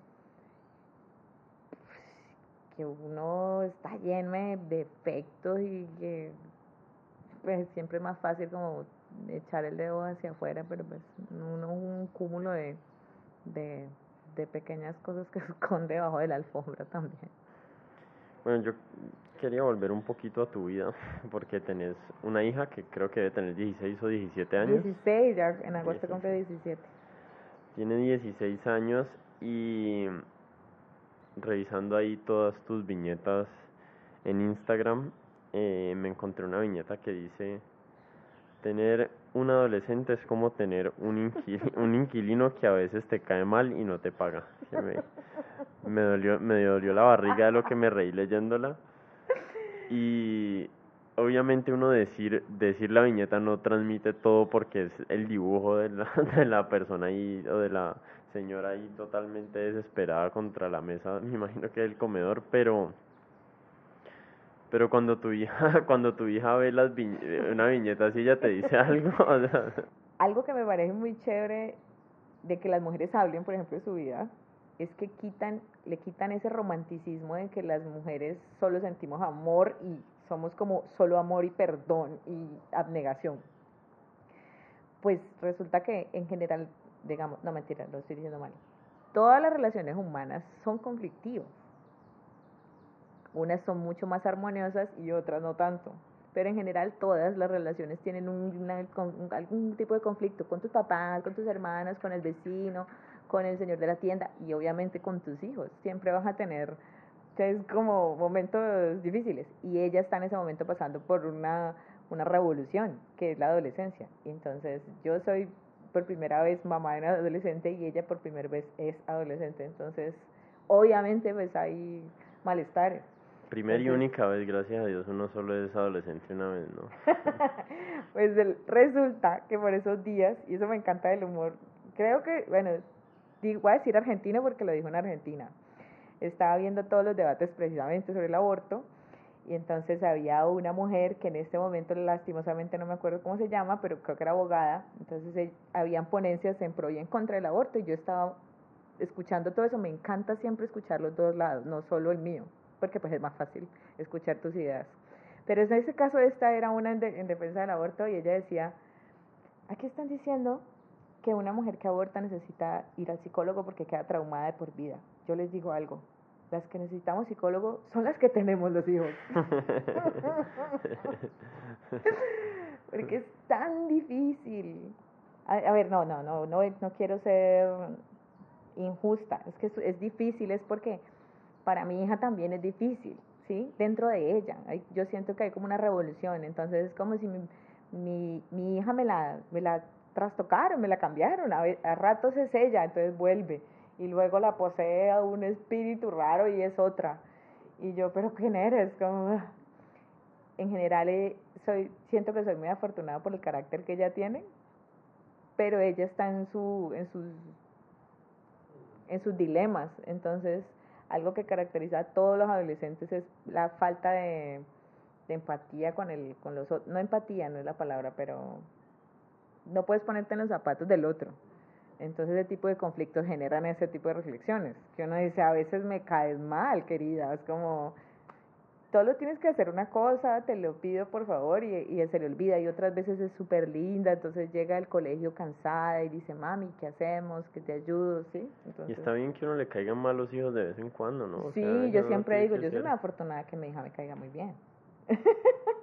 que uno está lleno de defectos y que pues siempre es más fácil como echar el dedo hacia afuera, pero pues uno es un cúmulo de, de, de pequeñas cosas que esconde debajo de la alfombra también. Bueno, yo quería volver un poquito a tu vida, porque tenés una hija que creo que debe tener 16 o 17 años. 16, ya en agosto cumple 17. Tiene 16 años y revisando ahí todas tus viñetas en Instagram, eh, me encontré una viñeta que dice, tener un adolescente es como tener un, inquilino, un inquilino que a veces te cae mal y no te paga. Me, dolió, me dolió la barriga de lo que me reí leyéndola. Y obviamente uno decir, decir la viñeta no transmite todo porque es el dibujo de la, de la persona ahí o de la señora ahí totalmente desesperada contra la mesa, me imagino que el comedor, pero pero cuando tu hija cuando tu hija ve las una viñeta así ella te dice algo algo que me parece muy chévere de que las mujeres hablen por ejemplo de su vida es que quitan le quitan ese romanticismo de que las mujeres solo sentimos amor y somos como solo amor y perdón y abnegación. Pues resulta que en general digamos, no mentira, lo estoy diciendo mal. Todas las relaciones humanas son conflictivas. Unas son mucho más armoniosas y otras no tanto. Pero en general todas las relaciones tienen un, algún tipo de conflicto con tus papás, con tus hermanas, con el vecino, con el señor de la tienda y obviamente con tus hijos. Siempre vas a tener es como momentos difíciles y ella está en ese momento pasando por una, una revolución que es la adolescencia. Entonces yo soy por primera vez mamá de una adolescente y ella por primera vez es adolescente. Entonces, obviamente, pues hay malestares. Primera y única vez, gracias a Dios, uno solo es adolescente una vez, ¿no? pues resulta que por esos días, y eso me encanta del humor, creo que, bueno, voy a decir argentino porque lo dijo en Argentina, estaba viendo todos los debates precisamente sobre el aborto, y entonces había una mujer que en este momento lastimosamente no me acuerdo cómo se llama, pero creo que era abogada, entonces eh, habían ponencias en pro y en contra del aborto, y yo estaba escuchando todo eso, me encanta siempre escuchar los dos lados, no solo el mío porque pues es más fácil escuchar tus ideas. Pero en ese caso esta era una en, defensa del aborto y ella decía, aquí están diciendo que una mujer que aborta necesita ir al psicólogo porque queda traumada de por vida. Yo les digo algo, las que necesitamos psicólogo son las que tenemos los hijos. porque es tan difícil. A, ver, no, no, no, no, no quiero ser injusta, es que es difícil, es porque para mi hija también es difícil, ¿sí? Dentro de ella. Yo siento que hay como una revolución, entonces es como si mi, mi, mi hija me la, me la trastocaron, me la cambiaron, a, a ratos es ella, entonces vuelve, y luego la posee un espíritu raro y es otra. Y yo, pero ¿quién eres? Como, en general eh, soy, siento que soy muy afortunada por el carácter que ella tiene, pero ella está en, su, en, sus, en sus dilemas, entonces algo que caracteriza a todos los adolescentes es la falta de, empatía con, el, con los otros. No empatía, no es la palabra, pero no puedes ponerte en los zapatos del otro. Entonces ese tipo de conflictos generan ese tipo de reflexiones. Que uno dice, a veces me caes mal, querida. Es como, solo tienes que hacer una cosa, te lo pido por favor, y, y se le olvida. Y otras veces es súper linda, entonces llega al colegio cansada y dice, mami, ¿qué hacemos? ¿Qué te ayudo? ¿Sí? y está bien que uno le caigan mal los hijos de vez en cuando, ¿no? sí, yo siempre digo, yo soy una afortunada que mi hija me caiga muy bien.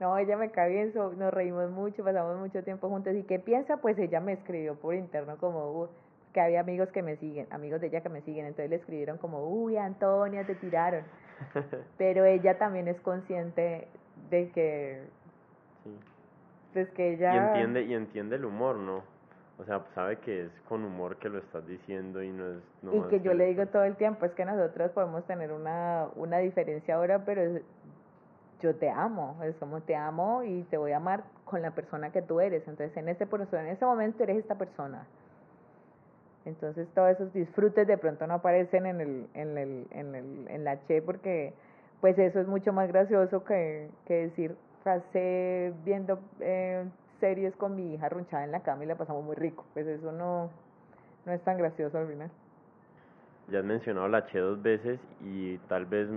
no, ella me cae bien, nos reímos mucho, pasamos mucho tiempo juntos. ¿Y qué piensa? Pues ella me escribió por interno como, que había amigos que me siguen, amigos de ella que me siguen, entonces le escribieron como, uy, Antonia, te tiraron. Pero ella también es consciente de que, sí. pues que ella... Y entiende, y entiende el humor, ¿no? O sea, sabe que es con humor que lo estás diciendo y no es... y que yo le digo todo el tiempo, es que nosotros podemos tener una, una diferencia ahora, pero yo te amo, es como te amo y te voy a amar con la persona que tú eres. Entonces, en ese, en ese momento eres esta persona. Entonces todos esos disfrutes de pronto no aparecen en, el, en, el, en, el, en la Che porque pues eso es mucho más gracioso que, que decir, pasé viendo eh, series con mi hija ronchada en la cama y la pasamos muy rico. Pues eso no, no es tan gracioso al final. Ya has mencionado la Che dos veces y tal vez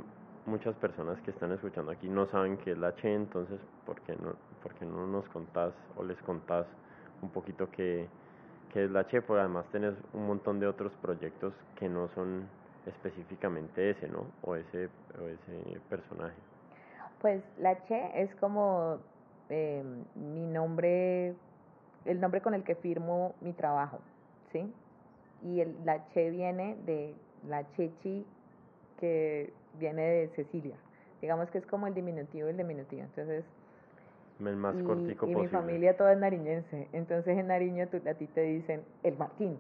muchas personas que están escuchando aquí no saben qué es la Che, entonces ¿por qué no, qué no nos contás o les contás un poquito qué que es la Che, pero además tenés un montón de otros proyectos que no son específicamente ese, ¿no? O ese, o ese personaje. Pues la Che es como eh, mi nombre, el nombre con el que firmo mi trabajo, ¿sí? Y el, la Che viene de la Chechi, que viene de Cecilia. Digamos que es como el diminutivo y el diminutivo. Entonces, el más y, cortico y mi familia toda es nariñense. Entonces en Nariño tú, a ti te dicen el Martín,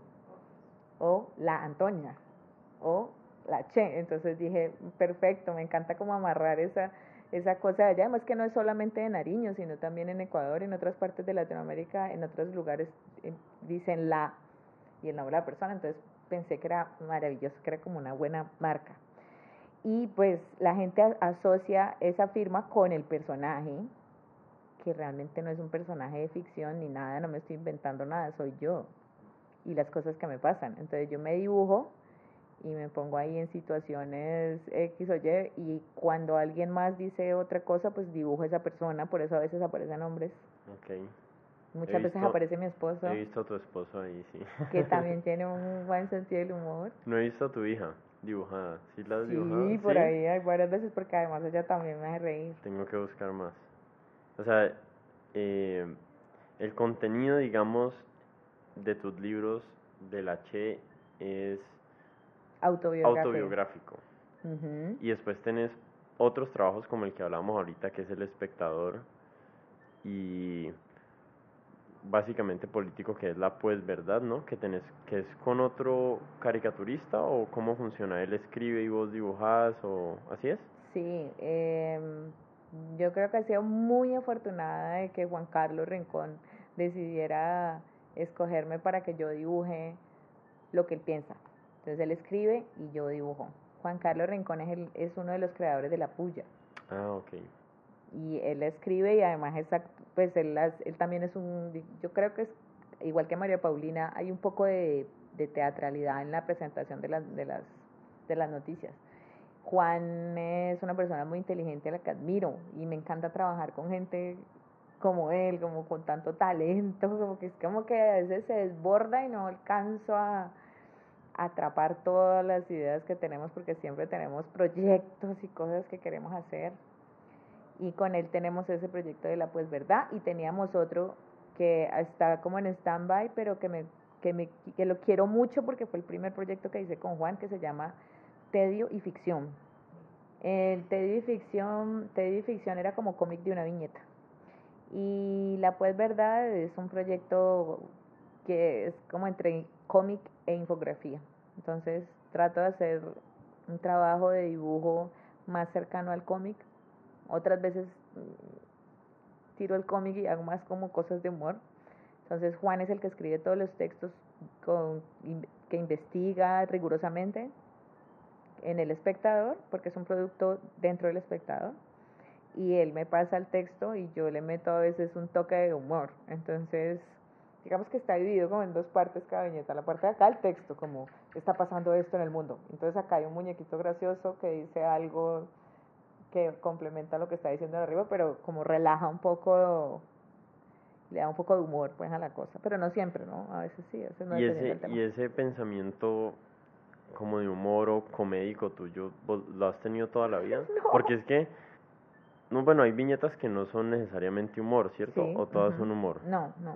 o la Antonia, o la Che. Entonces dije, perfecto, me encanta como amarrar esa, esa cosa de allá. Además que no es solamente de Nariño, sino también en Ecuador, en otras partes de Latinoamérica, en otros lugares eh, dicen la y el nombre de la persona. Entonces pensé que era maravilloso, que era como una buena marca. Y pues la gente asocia esa firma con el personaje, que realmente no es un personaje de ficción ni nada, no me estoy inventando nada, soy yo y las cosas que me pasan. Entonces yo me dibujo y me pongo ahí en situaciones X o Y y cuando alguien más dice otra cosa, pues dibujo a esa persona, por eso a veces aparecen nombres. Okay. Muchas veces aparece mi esposo. He visto a tu esposo ahí, sí. Que también tiene un buen sentido del humor. No he visto a tu hija dibujada. ¿Sí la has Sí, por ahí hay varias veces porque además ella también me hace reír. Tengo que buscar más. O sea, eh, el contenido, digamos, de tus libros de la Che es autobiográfico. Y después tenés otros trabajos como el que hablábamos ahorita, que es El Espectador. Y básicamente político que es la pues verdad, ¿no? Que tenés, que es con otro caricaturista o cómo funciona, él escribe y vos dibujás o así es. Sí, eh, yo creo que he sido muy afortunada de que Juan Carlos Rincón decidiera escogerme para que yo dibuje lo que él piensa. Entonces él escribe y yo dibujo. Juan Carlos Rincón es, el, es uno de los creadores de La Puya. Ah, ok. Y él escribe y además es, pues él, él también es un, yo creo que es igual que María Paulina, hay un poco de, de teatralidad en la presentación de las, de, las, de las noticias. Juan es una persona muy inteligente a la que admiro y me encanta trabajar con gente como él, como con tanto talento, como que es como que a veces se desborda y no alcanzo a, atrapar todas las ideas que tenemos porque siempre tenemos proyectos y cosas que queremos hacer. Y con él tenemos ese proyecto de la pues verdad y teníamos otro que está como en stand-by, pero que, me, que, me, que lo quiero mucho porque fue el primer proyecto que hice con Juan que se llama Tedio y Ficción. El Tedio y Ficción, Tedio y Ficción era como cómic de una viñeta. Y La Pues Verdad es un proyecto que es como entre cómic e infografía. Entonces trato de hacer un trabajo de dibujo más cercano al cómic. Otras veces mm, tiro el cómic y hago más como cosas de humor. Entonces Juan es el que escribe todos los textos con, que investiga rigurosamente en el espectador, porque es un producto dentro del espectador y él me pasa el texto y yo le meto a veces un toque de humor. Entonces, digamos que está dividido como en dos partes cada viñeta. La parte de acá, el texto, como está pasando esto en el mundo. Entonces acá hay un muñequito gracioso que dice algo que complementa lo que está diciendo de arriba, pero como relaja un poco, le da un poco de humor pues a la cosa. Pero no siempre, ¿no? A veces sí, a veces no y ese, Y ese pensamiento como de humor o comédico tuyo, ¿lo has tenido toda la vida? Porque es que no, bueno, hay viñetas que no son necesariamente humor, ¿cierto? ¿O todas son humor? No, no,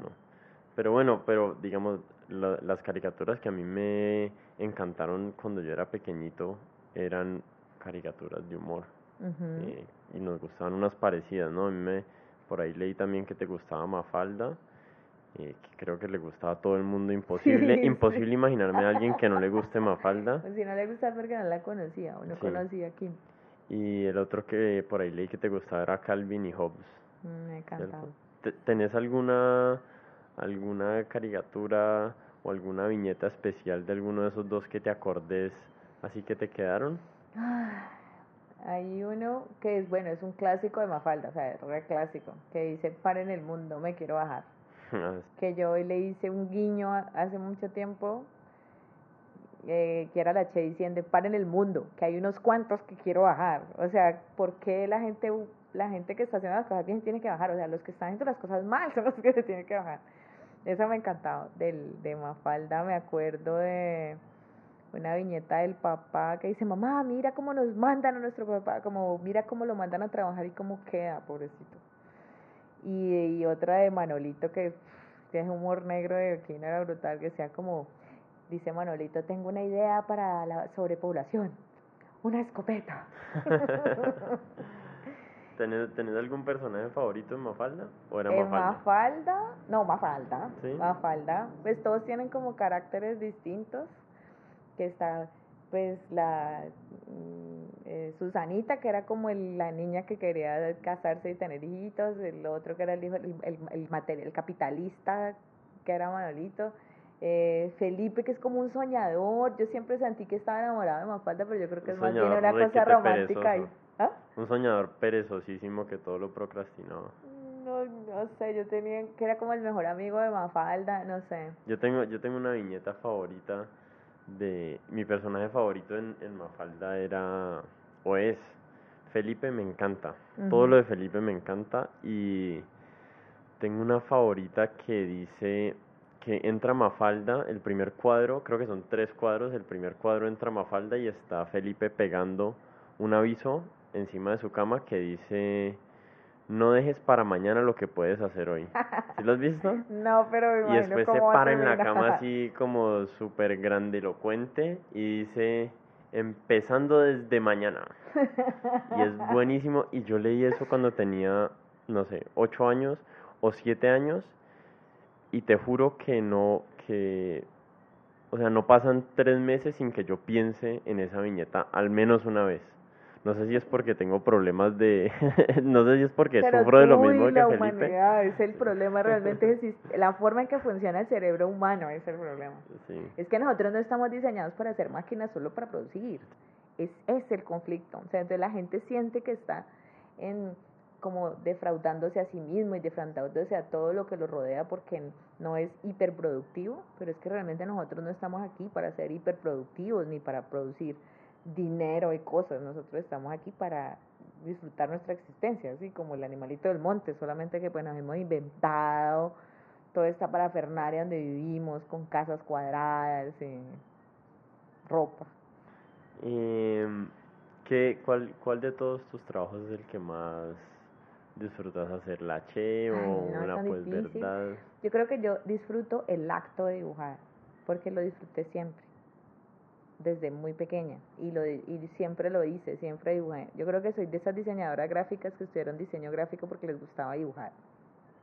Pero bueno, pero digamos, las caricaturas que a mí me encantaron cuando yo era pequeñito eran caricaturas de humor. Eh, y nos gustaban unas parecidas, ¿no? A mí me, por ahí leí también que te gustaba Mafalda. Eh, que creo que le gustaba a todo el mundo, imposible, imposible imaginarme a alguien que no le guste Mafalda. Pues si no le gusta porque no la conocía, o no conocía a Kim. Y el otro que por ahí leí que te gustaba era Calvin y Hobbes. Mm, me encantaba. ¿Tenés alguna, alguna caricatura o alguna viñeta especial de alguno de esos dos que te acordes así que te quedaron? Hay uno que es, bueno, es un clásico de Mafalda, o sea, es re clásico, que dice, en el mundo, me quiero bajar. Ah, que yo hoy le hice un guiño hace mucho tiempo eh, que era la Che diciendo, paren el mundo, que hay unos cuantos que quiero bajar. O sea, ¿por qué la gente, la gente que está haciendo las cosas bien tiene que bajar? O sea, los que están haciendo las cosas mal son los que se tienen que bajar. Eso me ha encantado. Del, de Mafalda me acuerdo de una viñeta del papá que dice, mamá, mira cómo nos mandan a nuestro papá, como mira cómo lo mandan a trabajar y cómo queda, pobrecito. Y, y otra de Manolito que, que es humor negro de aquí no era brutal, que sea como Dice Manolito, tengo una idea para la sobrepoblación. Una escopeta. ¿Tenés, algún personaje favorito en Mafalda? ¿O era en Mafalda? No, Mafalda. Mafalda. Pues todos tienen como caracteres distintos. Que está, pues, la mm, eh, Susanita, que era como la niña que quería casarse y tener hijitos. El otro que era el hijo, el, el, el capitalista, que era Manolito eh, Felipe, que es como un soñador. Yo siempre sentí que estaba enamorado de Mafalda, pero yo creo que es más bien una cosa romántica. ¿Ah? Un soñador perezosísimo que todo lo procrastinaba. No, no sé, yo tenía que era como el mejor amigo de Mafalda, no sé. Yo tengo, yo tengo una viñeta favorita de mi personaje favorito en, en Mafalda era o es Felipe me encanta. Todo lo de Felipe me encanta y tengo una favorita que dice que entra Mafalda, el primer cuadro, creo que son tres cuadros, el primer cuadro entra Mafalda y está Felipe pegando un aviso encima de su cama que dice no dejes para mañana lo que puedes hacer hoy. ¿Sí lo has visto? no, pero Y después se para en la cama así como súper grandilocuente y dice empezando desde mañana. y es buenísimo y yo leí eso cuando tenía, no sé, ocho años o siete años y te juro que no, que, o sea, no pasan tres meses sin que yo piense en esa viñeta al menos una vez. No sé si es porque tengo problemas de, no sé si es porque sufro de lo mismo que la Felipe. Humanidad es el problema realmente es la forma en que funciona el cerebro humano es el problema. Es que nosotros no estamos diseñados para hacer máquinas solo para producir. Es es el conflicto. O sea, entonces la gente siente que está en como defraudándose a sí mismo y defraudándose a todo lo que lo rodea porque no es hiperproductivo, pero es que realmente nosotros no estamos aquí para ser hiperproductivos ni para producir dinero y cosas, nosotros estamos aquí para disfrutar nuestra existencia, así como el animalito del monte, solamente que pues nos hemos inventado toda esta parafernaria donde vivimos, con casas cuadradas, y ropa. Eh, ¿qué, cuál, ¿Cuál de todos tus trabajos es el que más disfrutas hacer? ¿La Che o una pues verdad? Yo creo que yo disfruto el acto de dibujar, porque lo disfruté siempre desde muy pequeña y, lo, y siempre lo hice, siempre dibujé. Yo creo que soy de esas diseñadoras gráficas que estudiaron diseño gráfico porque les gustaba dibujar.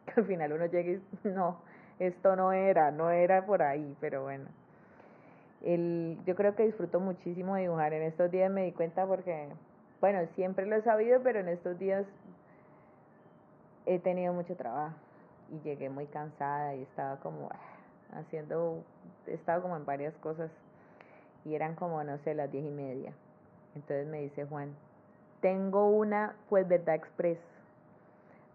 Que al final uno llega y no, esto no era, no era por ahí, pero bueno. El, yo creo que disfruto muchísimo dibujar. En estos días me di cuenta porque, bueno, siempre lo he sabido, pero en estos días he tenido mucho trabajo y llegué muy cansada y estaba como ah, haciendo, he estado como en varias cosas y eran como, no sé, las diez y media. Entonces me dice Juan, tengo una, pues, verdad express,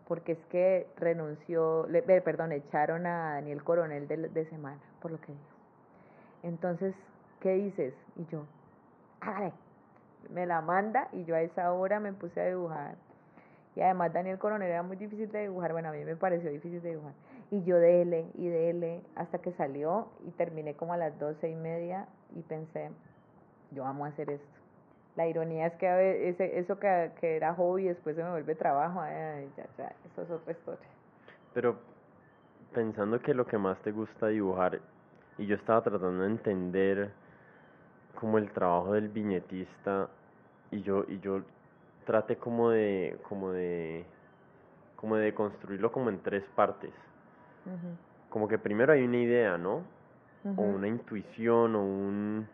porque es que renunció, le, perdón, echaron a Daniel Coronel de, de semana, por lo que dijo. Entonces, ¿qué dices? Y yo, hágale. Me la manda y yo a esa hora me puse a dibujar. Y además Daniel Coronel era muy difícil de dibujar, bueno, a mí me pareció difícil de dibujar. Y yo dele y dele hasta que salió y terminé como a las doce y media y pensé, yo amo hacer esto. La ironía es que ese, eso que, que, era hobby después se me vuelve trabajo, ay, ya, ya, eso es otra historia. Pero pensando que lo que más te gusta dibujar, y yo estaba tratando de entender como el trabajo del viñetista, y yo, y yo traté como de, como de, como de construirlo como en tres partes. Como que primero hay una idea, ¿no? o una intuición o un...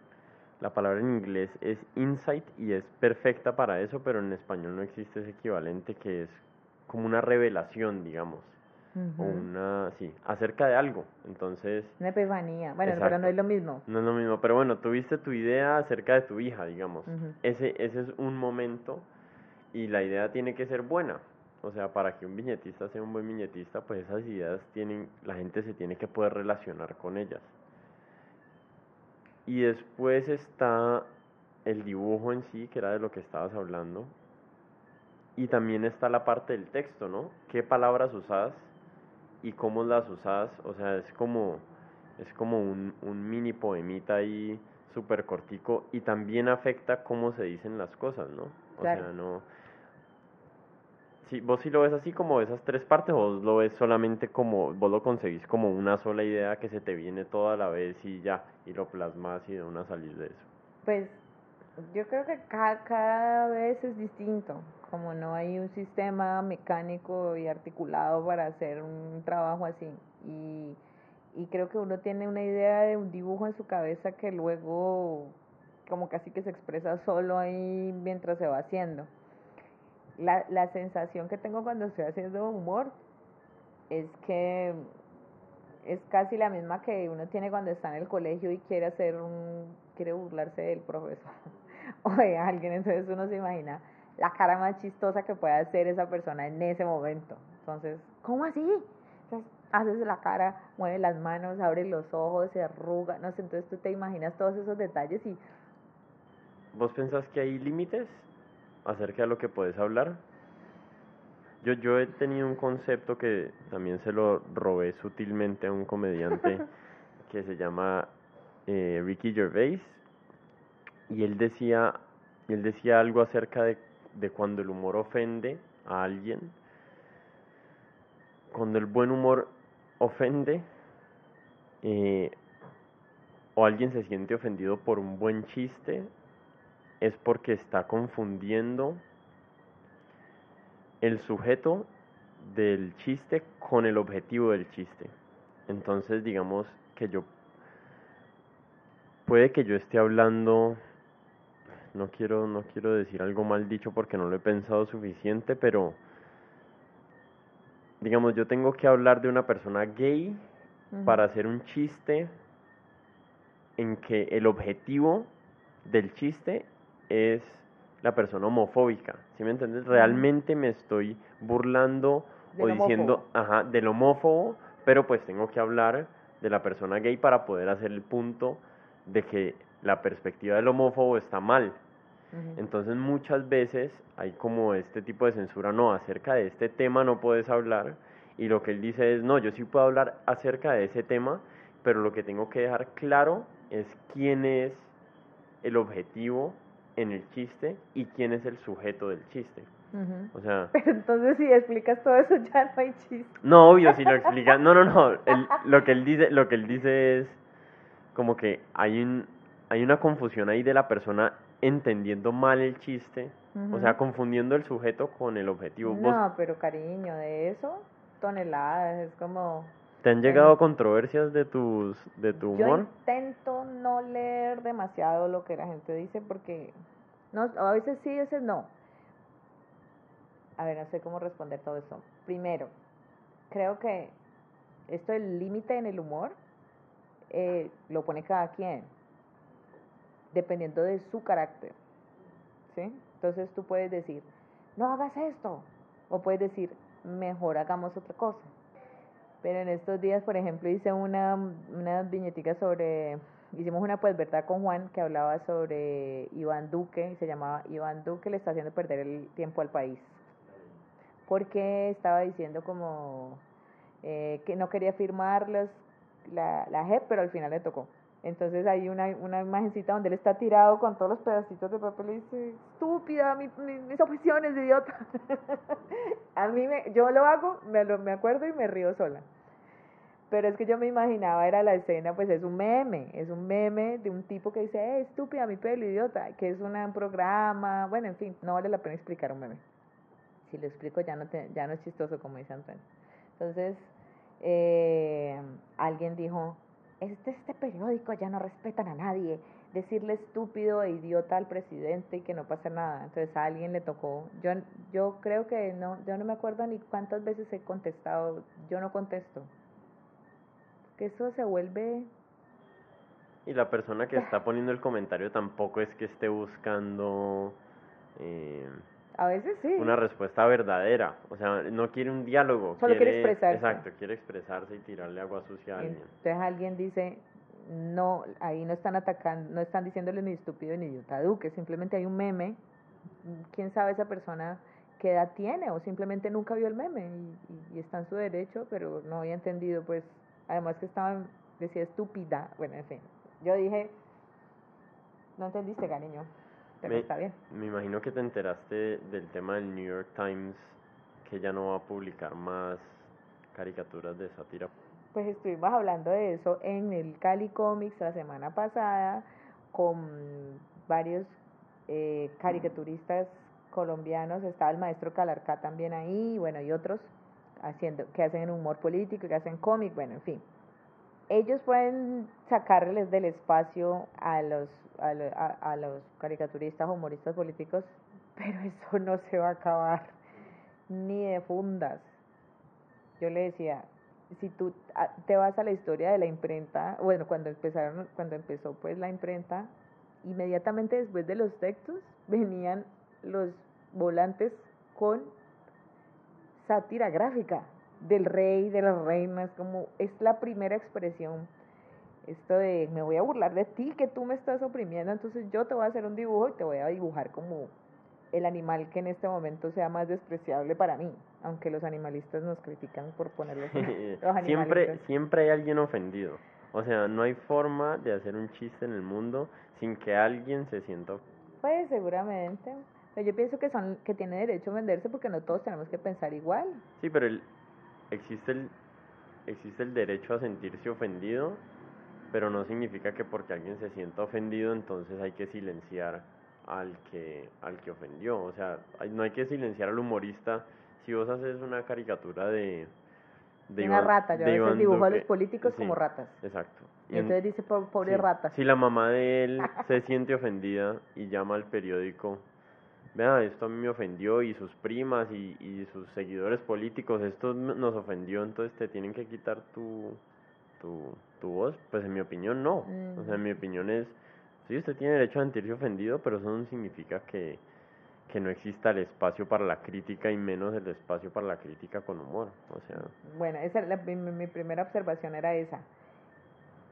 La palabra en inglés es insight y es perfecta para eso, pero en español no existe ese equivalente que es como una revelación, digamos. O una, sí, acerca de algo. Entonces... Una epifanía. Bueno, pero no es lo mismo. No es lo mismo, pero bueno, tuviste tu idea acerca de tu hija, digamos. ese, ese es un momento y la idea tiene que ser buena. O sea, para que un viñetista sea un buen viñetista, pues esas ideas tienen, la gente se tiene que poder relacionar con ellas. Y después está el dibujo en sí, que era de lo que estabas hablando. Y también está la parte del texto, ¿no? ¿Qué palabras usas y cómo las usas? O sea, es como, es como un, un mini poemita ahí súper cortico y también afecta cómo se dicen las cosas, ¿no? O sea, no Sí, vos sí lo ves así como esas tres partes o vos lo ves solamente como, vos lo conseguís como una sola idea que se te viene toda la vez y ya, y lo plasmas y de una salir de eso. Pues yo creo que cada, cada vez es distinto, como no hay un sistema mecánico y articulado para hacer un trabajo así. Y, y creo que uno tiene una idea de un dibujo en su cabeza que luego como casi que se expresa solo ahí mientras se va haciendo la, la sensación que tengo cuando estoy haciendo humor es que es casi la misma que uno tiene cuando está en el colegio y quiere hacer un quiere burlarse del profesor o de alguien. Entonces uno se imagina la cara más chistosa que puede hacer esa persona en ese momento. Entonces cómo así entonces, haces la cara mueve las manos abre los ojos se arruga no sé entonces tú te imaginas todos esos detalles y vos pensás que hay límites acerca de lo que puedes hablar. Yo, yo he tenido un concepto que también se lo robé sutilmente a un comediante que se llama eh, Ricky Gervais y él decía, él decía algo acerca de, de cuando el humor ofende a alguien, cuando el buen humor ofende eh, o alguien se siente ofendido por un buen chiste es porque está confundiendo el sujeto del chiste con el objetivo del chiste. Entonces, digamos que yo puede que yo esté hablando no quiero no quiero decir algo mal dicho porque no lo he pensado suficiente, pero digamos, yo tengo que hablar de una persona gay para hacer un chiste en que el objetivo del chiste es la persona homofóbica, ¿sí me entiendes? Realmente me estoy burlando o diciendo, ajá, del homófobo, pero pues tengo que hablar de la persona gay para poder hacer el punto de que la perspectiva del homófobo está mal. Entonces muchas veces hay como este tipo de censura, no, acerca de este tema no puedes hablar y lo que él dice es, no, yo sí puedo hablar acerca de ese tema, pero lo que tengo que dejar claro es quién es el objetivo en el chiste y quién es el sujeto del chiste. O sea... Pero entonces si explicas todo eso ya no hay chiste. No, obvio, si lo explicas... No, no, no. lo, que él dice, lo que él dice es como que hay, un, hay una confusión ahí de la persona entendiendo mal el chiste. O sea, confundiendo el sujeto con el objetivo. No, pero cariño, de eso, toneladas, es como... ¿Te han llegado controversias de tus de tu humor? Yo intento no leer demasiado lo que la gente dice porque no a veces sí, a veces no. A ver, no sé cómo responder todo eso. Primero, creo que esto el límite en el humor eh, lo pone cada quien, dependiendo de su carácter. ¿Sí? Entonces tú puedes decir, no hagas esto, o puedes decir, mejor hagamos otra cosa. Pero en estos días, por ejemplo, hice una, una viñetica sobre, hicimos una pues verdad con Juan que hablaba sobre Iván Duque y se llamaba Iván Duque le está haciendo perder el tiempo al país. Porque estaba diciendo como eh, que no quería firmar los, la, la JEP, pero al final le tocó. Entonces hay una, una imagencita donde él está tirado con todos los pedacitos de papel y dice, estúpida, mi, mis objeciones, idiota. a mí, me, yo lo hago, me, lo, me acuerdo y me río sola. Pero es que yo me imaginaba, era la escena, pues es un meme, es un meme de un tipo que dice, eh, estúpida, mi pelo, idiota, que es un programa, bueno, en fin, no vale la pena explicar un meme. Si lo explico ya no, te, ya no es chistoso, como dice Antonio. Entonces, eh, alguien dijo, este, este periódico ya no respetan a nadie, decirle estúpido e idiota al presidente y que no pasa nada. Entonces a alguien le tocó. Yo, yo creo que no, yo no me acuerdo ni cuántas veces he contestado, yo no contesto. Que eso se vuelve... Y la persona que está poniendo el comentario tampoco es que esté buscando... Eh, a veces sí. Una respuesta verdadera. O sea, no quiere un diálogo. Solo quiere, expresarse. Exacto, quiere expresarse y tirarle agua sucia a alguien. Entonces alguien dice, no, ahí no están atacando, no están diciéndole ni estúpido ni idiota Duque, simplemente hay un meme. ¿Quién sabe esa persona qué edad tiene? O simplemente nunca vio el meme y, y, está en su derecho, pero no había entendido, pues, además que estaba, decía estúpida. Bueno, en fin. Yo dije, no entendiste, cariño me, está bien. Me imagino que te enteraste del tema del New York Times, que ya no va a publicar más caricaturas de sátira. Pues estuvimos hablando de eso en el Cali Comics la semana pasada con varios eh, caricaturistas colombianos, estaba el maestro Calarcá también ahí, bueno, y otros haciendo que hacen humor político, que hacen cómic, bueno, en fin. Ellos pueden sacarles del espacio a los a, los caricaturistas, humoristas políticos, pero eso no se va a acabar ni de fundas. Yo le decía, si tú te vas a la historia de la imprenta, bueno, cuando empezaron, cuando empezó pues la imprenta, inmediatamente después de los textos venían los volantes con sátira gráfica del rey, de las reinas, como es la primera expresión esto de me voy a burlar de ti, que tú me estás oprimiendo, entonces yo te voy a hacer un dibujo y te voy a dibujar como el animal que en este momento sea más despreciable para mí, aunque los animalistas nos critican por ponerlo los siempre siempre hay alguien ofendido. O sea, no hay forma de hacer un chiste en el mundo sin que alguien se sienta Pues seguramente. Pero yo pienso que son que tiene derecho a venderse porque no todos tenemos que pensar igual. Sí, pero el, existe el existe el derecho a sentirse ofendido pero no significa que porque alguien se sienta ofendido entonces hay que silenciar al que al que ofendió o sea no hay que silenciar al humorista si vos haces una caricatura de de una rata, yo a veces dibujo a los políticos como ratas. Exacto. Y, entonces dice, pobre rata. Si la mamá de él se siente ofendida y llama al periódico, vea, esto a mí me ofendió y sus primas y, y sus seguidores políticos, esto nos ofendió, entonces te tienen que quitar tu, tu, tu voz, pues en mi opinión no. O sea, en mi opinión es, sí, usted tiene derecho a sentirse ofendido, pero eso no significa que, que no exista el espacio para la crítica y menos el espacio para la crítica con humor. O sea. Bueno, esa, la, mi, mi, primera observación era esa,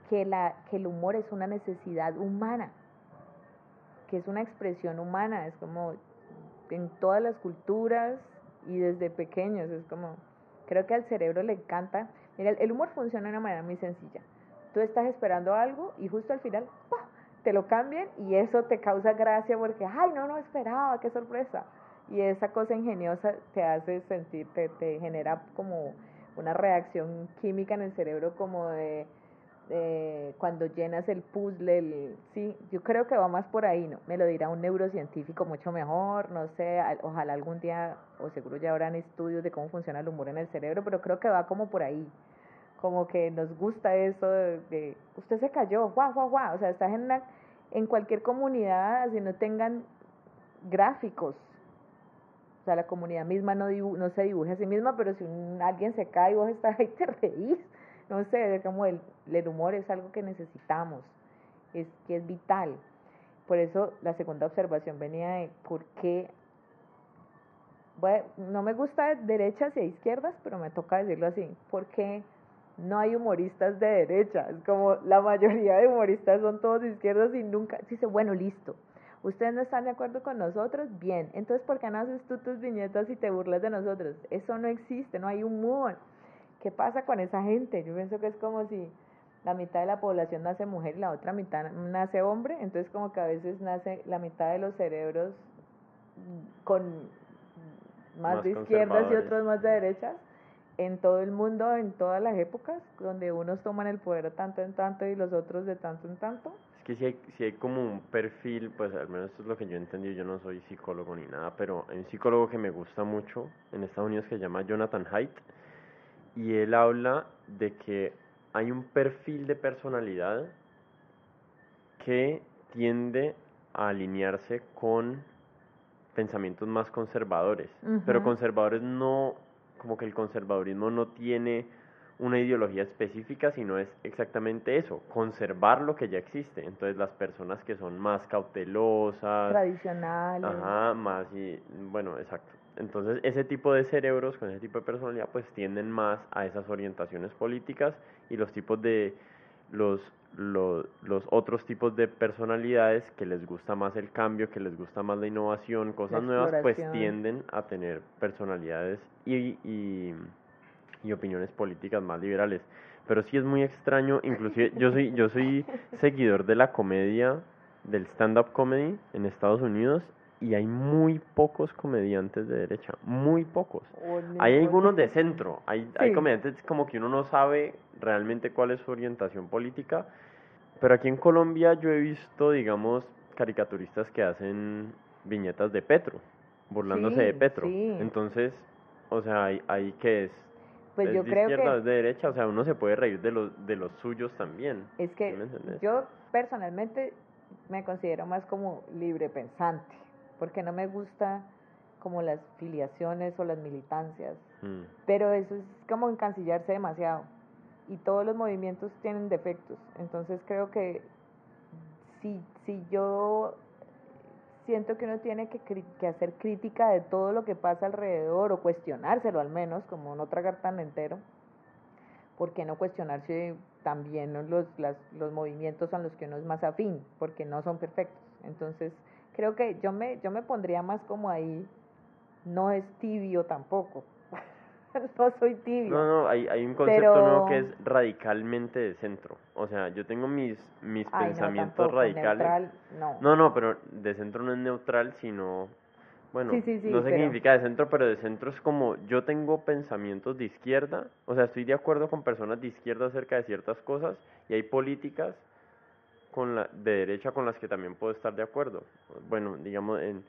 que, la, que el humor es una necesidad humana, que es una expresión humana, es como en todas las culturas y desde pequeños, es como, creo que al cerebro le encanta, mira, el humor funciona de una manera muy sencilla, tú estás esperando algo y justo al final, ¡pah! te lo cambien y eso te causa gracia porque, ay, no, no esperaba, qué sorpresa. Y esa cosa ingeniosa te hace sentir, te, te genera como una reacción química en el cerebro como de, cuando llenas el puzzle, sí, yo creo que va más por ahí, ¿no? Me lo dirá un neurocientífico mucho mejor, no sé, ojalá algún día, o seguro ya habrán estudios de cómo funciona el humor en el cerebro, pero creo que va como por ahí como que nos gusta eso de, usted se cayó, guau, guau, guau, o sea, estás en, una, en cualquier comunidad, así no tengan gráficos, o sea, la comunidad misma no, no se dibuja a sí misma, pero si alguien se cae vos estás ahí, te reís, no sé, como el, el humor es algo que necesitamos, es que es vital. Por eso la segunda observación venía de por qué bueno, no me gusta de derechas y izquierdas, pero me toca decirlo así, porque no hay humoristas de derecha, es como la mayoría de humoristas son todos de izquierdas y nunca dice, bueno, listo, ustedes no están de acuerdo con nosotros, bien, entonces ¿por qué no haces tú tus viñetas y te burlas de nosotros? Eso no existe, no hay humor. ¿Qué pasa con esa gente? Yo pienso que es como si la mitad de la población nace mujer y la otra mitad nace hombre, entonces como que a veces nace la mitad de los cerebros con más de izquierdas y otros más de derechas en todo el mundo, en todas las épocas, donde unos toman el poder tanto en tanto y los otros de tanto en tanto. Es que si hay, si hay como un perfil, pues al menos esto es lo que yo he entendido, yo no soy psicólogo ni nada, pero hay un psicólogo que me gusta mucho en Estados Unidos que se llama Jonathan Haidt, y él habla de que hay un perfil de personalidad que tiende a alinearse con pensamientos más conservadores, pero conservadores no como que el conservadurismo no tiene una ideología específica, sino es exactamente eso, conservar lo que ya existe. Entonces las personas que son más cautelosas, tradicionales, ajá, más y bueno, exacto. Entonces ese tipo de cerebros con ese tipo de personalidad pues tienden más a esas orientaciones políticas y los tipos de los los, los otros tipos de personalidades que les gusta más el cambio, que les gusta más la innovación, cosas nuevas, pues tienden a tener personalidades y, y, y, opiniones políticas más liberales. Pero sí es muy extraño, inclusive yo soy, yo soy seguidor de la comedia, del stand-up comedy en Estados Unidos y hay muy pocos comediantes de derecha, muy pocos. Hay algunos de centro, hay, hay comediantes como que uno no sabe realmente cuál es su orientación política, pero aquí en Colombia yo he visto, digamos, caricaturistas que hacen viñetas de Petro, burlándose de Petro. Entonces, o sea, ahí, que es pues yo de creo izquierda, que... es de derecha, o sea, uno se puede reír de los, de los suyos también. Es que yo personalmente me considero más como libre pensante porque no me gusta como las filiaciones o las militancias, mm. pero eso es como encancillarse demasiado y todos los movimientos tienen defectos, entonces creo que si, si yo siento que uno tiene que, que hacer crítica de todo lo que pasa alrededor o cuestionárselo al menos, como no tragar tan entero, ¿por qué no cuestionarse también los, las, los movimientos a los que uno es más afín? Porque no son perfectos. Entonces, creo que yo me, yo me pondría más como ahí, no es tibio tampoco. no soy tibio. No, no, hay, hay un concepto nuevo que es radicalmente de centro. O sea, yo tengo mis, mis pensamientos radicales. Neutral, no. no, no, pero de centro no es neutral, sino bueno, no sé qué significa de centro, pero de centro es como yo tengo pensamientos de izquierda, o sea, estoy de acuerdo con personas de izquierda acerca de ciertas cosas y hay políticas con la, de derecha con las que también puedo estar de acuerdo. Bueno, digamos, en,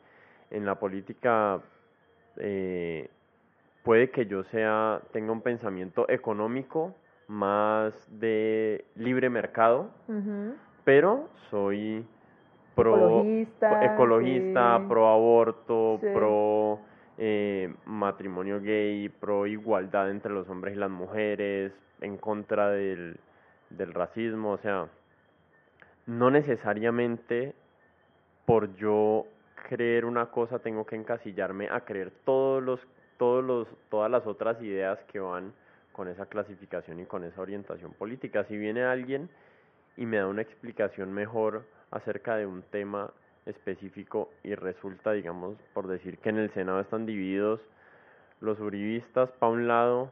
en la política eh, puede que yo sea, tenga un pensamiento económico más de libre mercado, pero soy pro ecologista, pro aborto, pro eh, matrimonio gay, pro igualdad entre los hombres y las mujeres, en contra del, del racismo, o sea, no necesariamente por yo creer una cosa tengo que encasillarme a creer todos los, todos los, todas las otras ideas que van con esa clasificación y con esa orientación política. Si viene alguien y me da una explicación mejor acerca de un tema específico y resulta, digamos, por decir que en el Senado están divididos los uribistas para un lado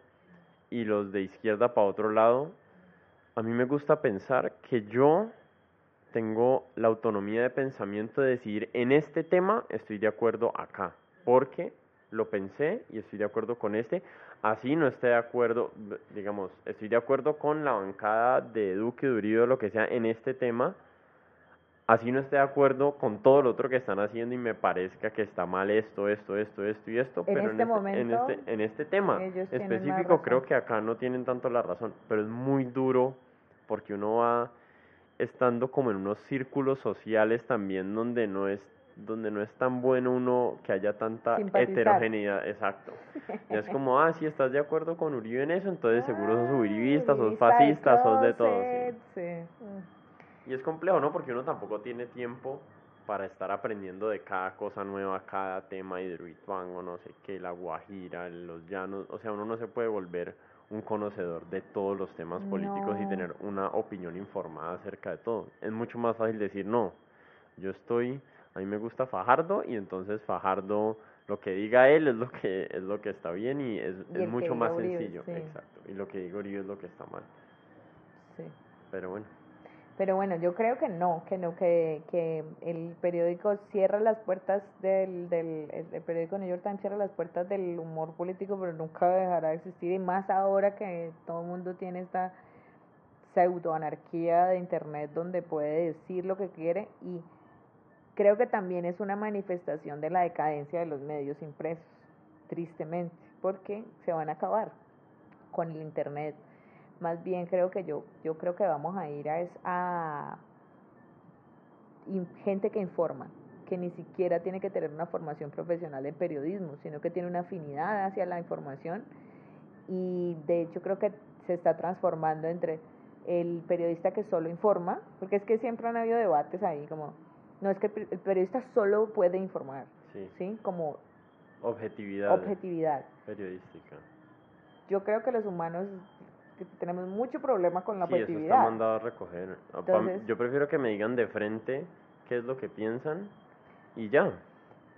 y los de izquierda para otro lado, a mí me gusta pensar que yo tengo la autonomía de pensamiento de decir, en este tema estoy de acuerdo acá, porque lo pensé y estoy de acuerdo con este, así no estoy de acuerdo, digamos, estoy de acuerdo con la bancada de Duque, Uribe o lo que sea en este tema, así no esté de acuerdo con todo lo otro que están haciendo y me parezca que está mal esto, esto, esto, esto y esto, pero este en, este, en, este, en este tema específico creo que acá no tienen tanto la razón, pero es muy duro porque uno va estando como en unos círculos sociales también donde no es donde no es tan bueno uno que haya tanta heterogeneidad, exacto. es como, ah, si estás de acuerdo con Uribe en eso, entonces seguro sos uribista, sos fascista, sos de todo. Y es complejo, ¿no? Porque uno tampoco tiene tiempo para estar aprendiendo de cada cosa nueva, cada tema, hidroituango, no sé qué, la guajira, los llanos, o sea, uno no se puede volver un conocedor de todos los temas políticos y tener una opinión informada acerca de todo. Es mucho más fácil decir, no, yo estoy, a mí me gusta Fajardo y entonces Fajardo lo que diga él es lo que es lo que está bien y es, es mucho más sencillo, exacto. Y lo que digo Uribe es lo que está mal. Sí. Pero bueno. Pero bueno, yo creo que no, que no, que, que el periódico cierra las puertas del, del el periódico New York Times cierra las puertas del humor político, pero nunca dejará de existir y más ahora que todo el mundo tiene esta pseudoanarquía de internet donde puede decir lo que quiere y creo que también es una manifestación de la decadencia de los medios impresos, tristemente, porque se van a acabar con el internet más bien creo que yo, yo creo que vamos a ir a, es a gente que informa, que ni siquiera tiene que tener una formación profesional en periodismo, sino que tiene una afinidad hacia la información y de hecho creo que se está transformando entre el periodista que solo informa, porque es que siempre han habido debates ahí, como, no es que el periodista solo puede informar, ¿sí? ¿sí? Como objetividad. Objetividad. Periodística. Yo creo que los humanos que tenemos mucho problema con la sí, Eso está mandado a recoger. yo prefiero que me digan de frente qué es lo que piensan y ya.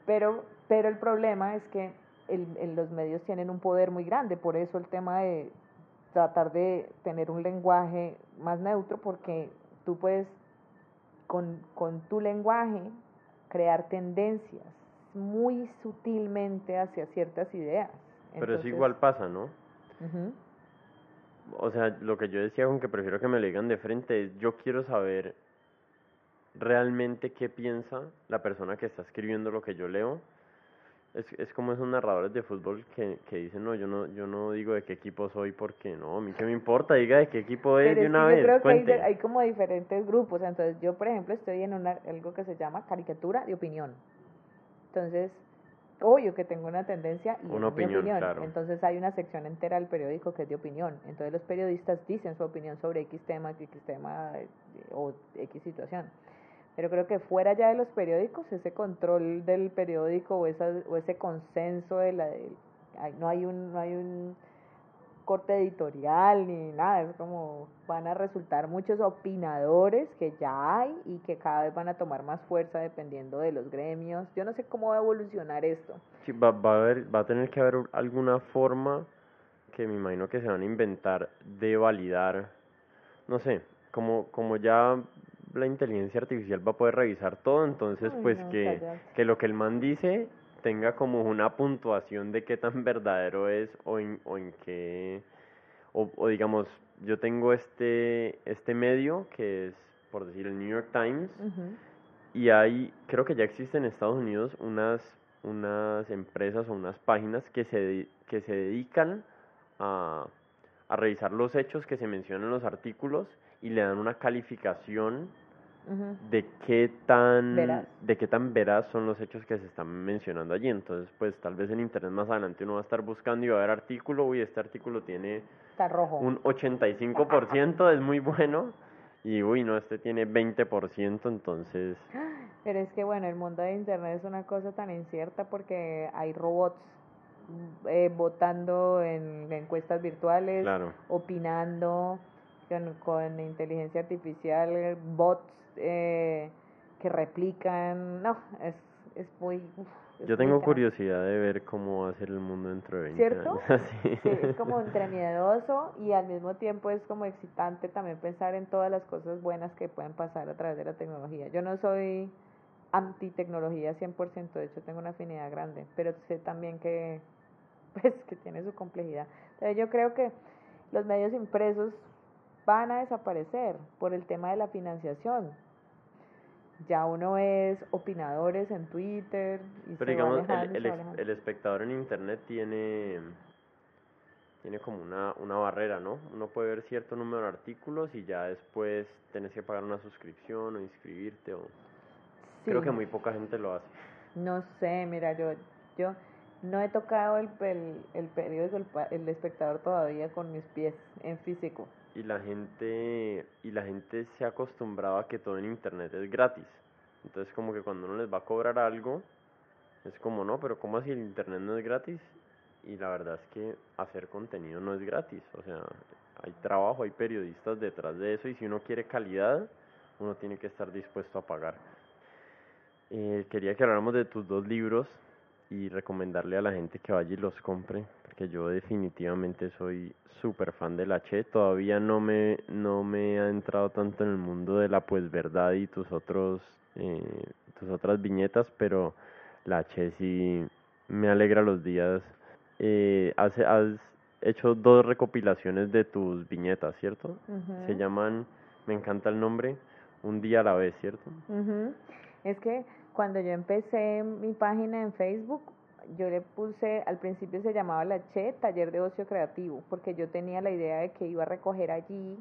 Pero, pero el problema es que el, los medios tienen un poder muy grande, por eso el tema de tratar de tener un lenguaje más neutro, porque tú puedes con, con tu lenguaje crear tendencias muy sutilmente hacia ciertas ideas. Pero eso igual pasa, ¿no? O sea, lo que yo decía con que prefiero que me lo digan de frente es, yo quiero saber realmente qué piensa la persona que está escribiendo lo que yo leo. Es, es como esos narradores de fútbol que, que dicen, no, yo no yo no digo de qué equipo soy porque no, a mí qué me importa, diga de qué equipo es de una vez. Yo creo que hay, hay, como diferentes grupos, entonces yo, por ejemplo, estoy en una, algo que se llama caricatura de opinión. Entonces, obvio que tengo una tendencia y una opinión, Entonces hay una sección entera del periódico que es de opinión. Entonces los periodistas dicen su opinión sobre X tema, X tema o X situación. Pero creo que fuera ya de los periódicos, ese control del periódico o, esa, o ese consenso de la... no hay un... No hay un corte editorial ni nada, es como van a resultar muchos opinadores que ya hay y que cada vez van a tomar más fuerza dependiendo de los gremios. Yo no sé cómo va a evolucionar esto. Sí, va, va, a, haber, va a tener que haber alguna forma que me imagino que se van a inventar de validar, no sé, como, como ya la inteligencia artificial va a poder revisar todo, entonces pues que, que lo que el man dice tenga como una puntuación de qué tan verdadero es o en, o en qué, o, digamos, yo tengo este, este medio que es, por decir, el New York Times, y hay, creo que ya existen en Estados Unidos unas unas empresas o unas páginas que se, que se dedican a, a revisar los hechos que se mencionan en los artículos y le dan una calificación de qué tan de qué tan veraz son los hechos que se están mencionando allí. Entonces, pues tal vez en internet más adelante uno va a estar buscando y va a ver artículo, uy, este artículo tiene un 85%, es muy bueno. Y uy, no, este tiene 20%, entonces... Pero es que bueno, el mundo de Internet es una cosa tan incierta porque hay robots eh, votando en encuestas virtuales, opinando con, con, inteligencia artificial, bots eh, que replican. No, es, es muy. Yo tengo curiosidad de ver cómo va a ser el mundo dentro de 20 ¿Cierto? sí. es como entre miedoso y al mismo tiempo es como excitante también pensar en todas las cosas buenas que pueden pasar a través de la tecnología. Yo no soy anti-tecnología 100%, de hecho tengo una afinidad grande, pero sé también que, pues, que tiene su complejidad. Entonces yo creo que los medios impresos van a desaparecer por el tema de la financiación ya uno es opinadores en Twitter. Y Pero digamos, el, el, espectador en Internet tiene, tiene como una, una barrera, ¿no? Uno puede ver cierto número de artículos y ya después tienes que pagar una suscripción o inscribirte. O... Creo que muy poca gente lo hace. No sé, mira, yo, yo no he tocado el, el, el periódico, el, el espectador todavía con mis pies en físico y la gente y la gente se ha acostumbrado a que todo en internet es gratis. Entonces como que cuando uno les va a cobrar algo es como no, pero ¿cómo así el internet no es gratis? Y la verdad es que hacer contenido no es gratis, o sea, hay trabajo, hay periodistas detrás de eso y si uno quiere calidad, uno tiene que estar dispuesto a pagar. Eh, quería que habláramos de tus dos libros y recomendarle a la gente que vaya y los compre que yo definitivamente soy súper fan de la Che. Todavía no me, no me ha entrado tanto en el mundo de la pues verdad y tus otros eh, tus otras viñetas, pero la Che sí me alegra los días. Eh, has, has hecho dos recopilaciones de tus viñetas, ¿cierto? Se llaman, me encanta el nombre, Un día a la vez, ¿cierto? Es que cuando yo empecé mi página en Facebook, yo le puse, al principio se llamaba la Che, Taller de Ocio Creativo, porque yo tenía la idea de que iba a recoger allí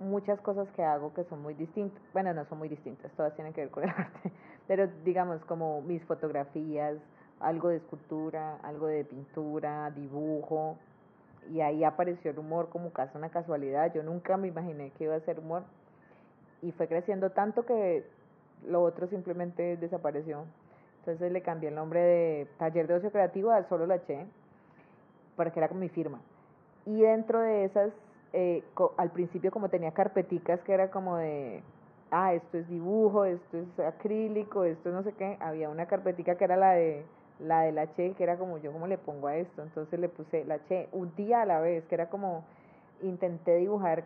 muchas cosas que hago que son muy distintas. Bueno, no son muy distintas, todas tienen que ver con el arte, pero digamos como mis fotografías, algo de escultura, algo de pintura, dibujo, y ahí apareció el humor como casi una casualidad. Yo nunca me imaginé que iba a ser humor y fue creciendo tanto que lo otro simplemente desapareció. Entonces le cambié el nombre de Taller de Ocio Creativo a Solo la Che, porque era con mi firma. Y dentro de esas, eh, al principio como tenía carpeticas que era como de, ah, esto es dibujo, esto es acrílico, esto no sé qué, había una carpetica que era la de la de la Che, que era como yo cómo le pongo a esto, entonces le puse la Che un día a la vez, que era como intenté dibujar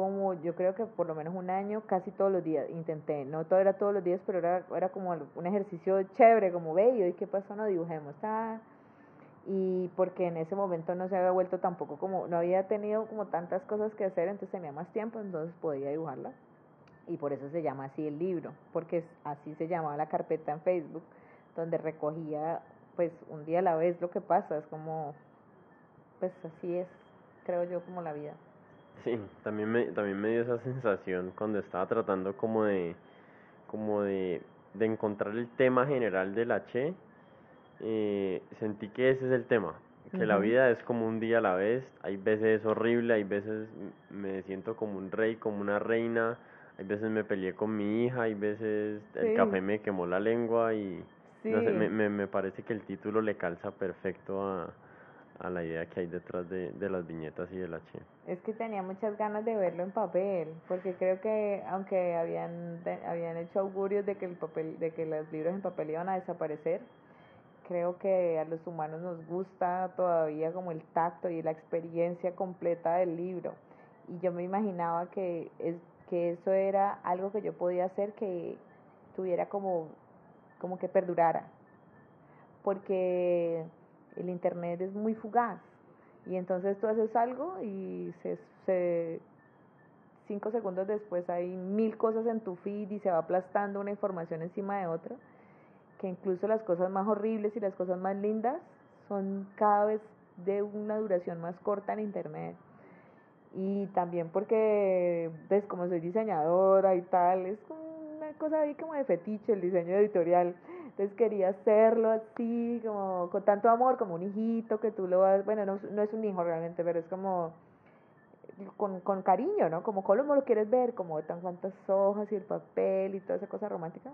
como yo creo que por lo menos un año, casi todos los días, intenté, no todo era todos los días, pero era, era como un ejercicio chévere, como bello, y qué pasó, no dibujemos, ah, y porque en ese momento no se había vuelto tampoco como, no había tenido como tantas cosas que hacer, entonces tenía más tiempo, entonces podía dibujarla, y por eso se llama así el libro, porque así se llamaba la carpeta en Facebook, donde recogía pues un día a la vez lo que pasa, es como, pues así es, creo yo, como la vida. Sí, también me, también me dio esa sensación cuando estaba tratando como de, como de, de encontrar el tema general del H, eh, sentí que ese es el tema, que la vida es como un día a la vez, hay veces es horrible, hay veces me siento como un rey, como una reina, hay veces me peleé con mi hija, hay veces el café me quemó la lengua y no sé, me, me, me parece que el título le calza perfecto a, a la idea que hay detrás de, de las viñetas y del H. Es que tenía muchas ganas de verlo en papel, porque creo que aunque habían, habían hecho augurios de que, el papel, de que los libros en papel iban a desaparecer, creo que a los humanos nos gusta todavía como el tacto y la experiencia completa del libro. Y yo me imaginaba que, es, que eso era algo que yo podía hacer que tuviera como, como que perdurara. Porque el Internet es muy fugaz. Y entonces tú haces algo y se, se, cinco segundos después hay mil cosas en tu feed y se va aplastando una información encima de otra que incluso las cosas más horribles y las cosas más lindas son cada vez de una duración más corta en internet. Y también porque, ves, como soy diseñadora y tal, es una cosa ahí como de fetiche el diseño editorial. Entonces quería hacerlo así, como con tanto amor, como un hijito que tú lo vas, bueno, no, no es un hijo realmente, pero es como con, con cariño, ¿no? Como cómo lo quieres ver, como tan cuantas hojas y el papel y toda esa cosa romántica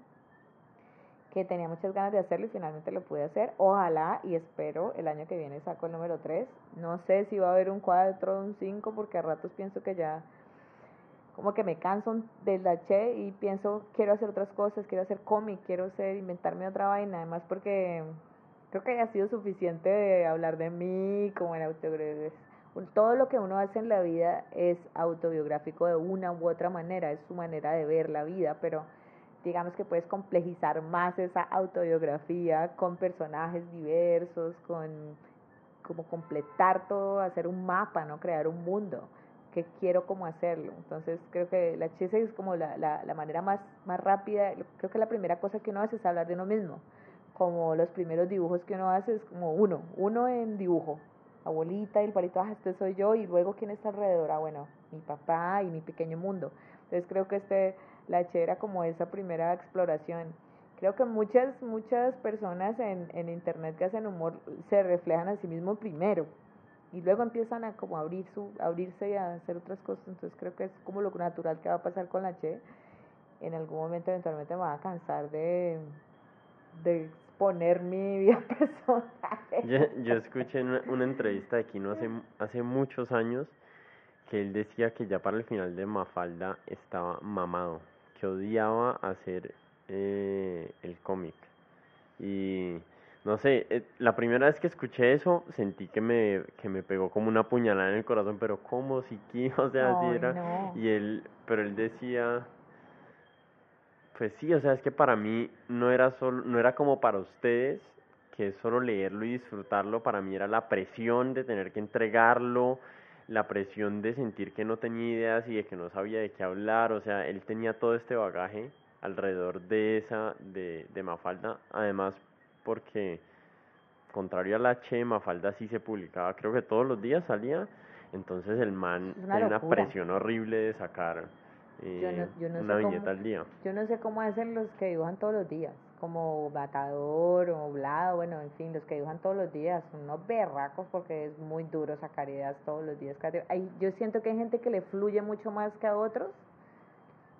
que tenía muchas ganas de hacerlo y finalmente lo pude hacer. Ojalá y espero el año que viene saco el número 3. No sé si va a haber un 4 o un 5 porque a ratos pienso que ya como que me canso del H y pienso quiero hacer otras cosas, quiero hacer cómic, quiero ser, inventarme otra vaina, además porque creo que ha sido suficiente de hablar de mí como en autobiografía. Todo lo que uno hace en la vida es autobiográfico de una u otra manera, es su manera de ver la vida, pero digamos que puedes complejizar más esa autobiografía con personajes diversos, con como completar todo, hacer un mapa, ¿no? Crear un mundo que quiero como hacerlo. Entonces creo que la HS es como la, la, la manera más, más rápida, creo que la primera cosa que uno hace es hablar de uno mismo, como los primeros dibujos que uno hace es como uno, uno en dibujo, abuelita y el palito, ah, este soy yo, y luego quién está alrededor, ah, bueno, mi papá y mi pequeño mundo. Entonces creo que este la H era como esa primera exploración. Creo que muchas, muchas personas en, en internet que hacen humor se reflejan a sí mismos primero y luego empiezan a como abrir su, abrirse y a hacer otras cosas. Entonces creo que es como lo natural que va a pasar con la H. En algún momento eventualmente me va a cansar de, de exponer mi vida personal. Yo, yo escuché una, una entrevista de Kino hace, hace muchos años que él decía que ya para el final de Mafalda estaba mamado que odiaba hacer eh, el cómic. Y no sé, eh, la primera vez que escuché eso sentí que me, que me pegó como una puñalada en el corazón, pero ¿cómo? Si o sea, si era. Y él, pero él decía, pues sí, o sea, es que para mí no era solo, no era como para ustedes, que es solo leerlo y disfrutarlo, para mí era la presión de tener que entregarlo, la presión de sentir que no tenía ideas y de que no sabía de qué hablar, o sea, él tenía todo este bagaje alrededor de esa, de, de Mafalda, además porque, contrario a la Che, Mafalda sí se publicaba, creo que todos los días salía, entonces el man tenía una presión horrible de sacar eh, una viñeta al día. Yo no sé cómo hacen los que dibujan todos los días como Batador o Blado, bueno, en fin, los que dibujan todos los días, son unos berracos porque es muy duro sacar ideas todos los días. Hay, yo siento que hay gente que le fluye mucho más que a otros.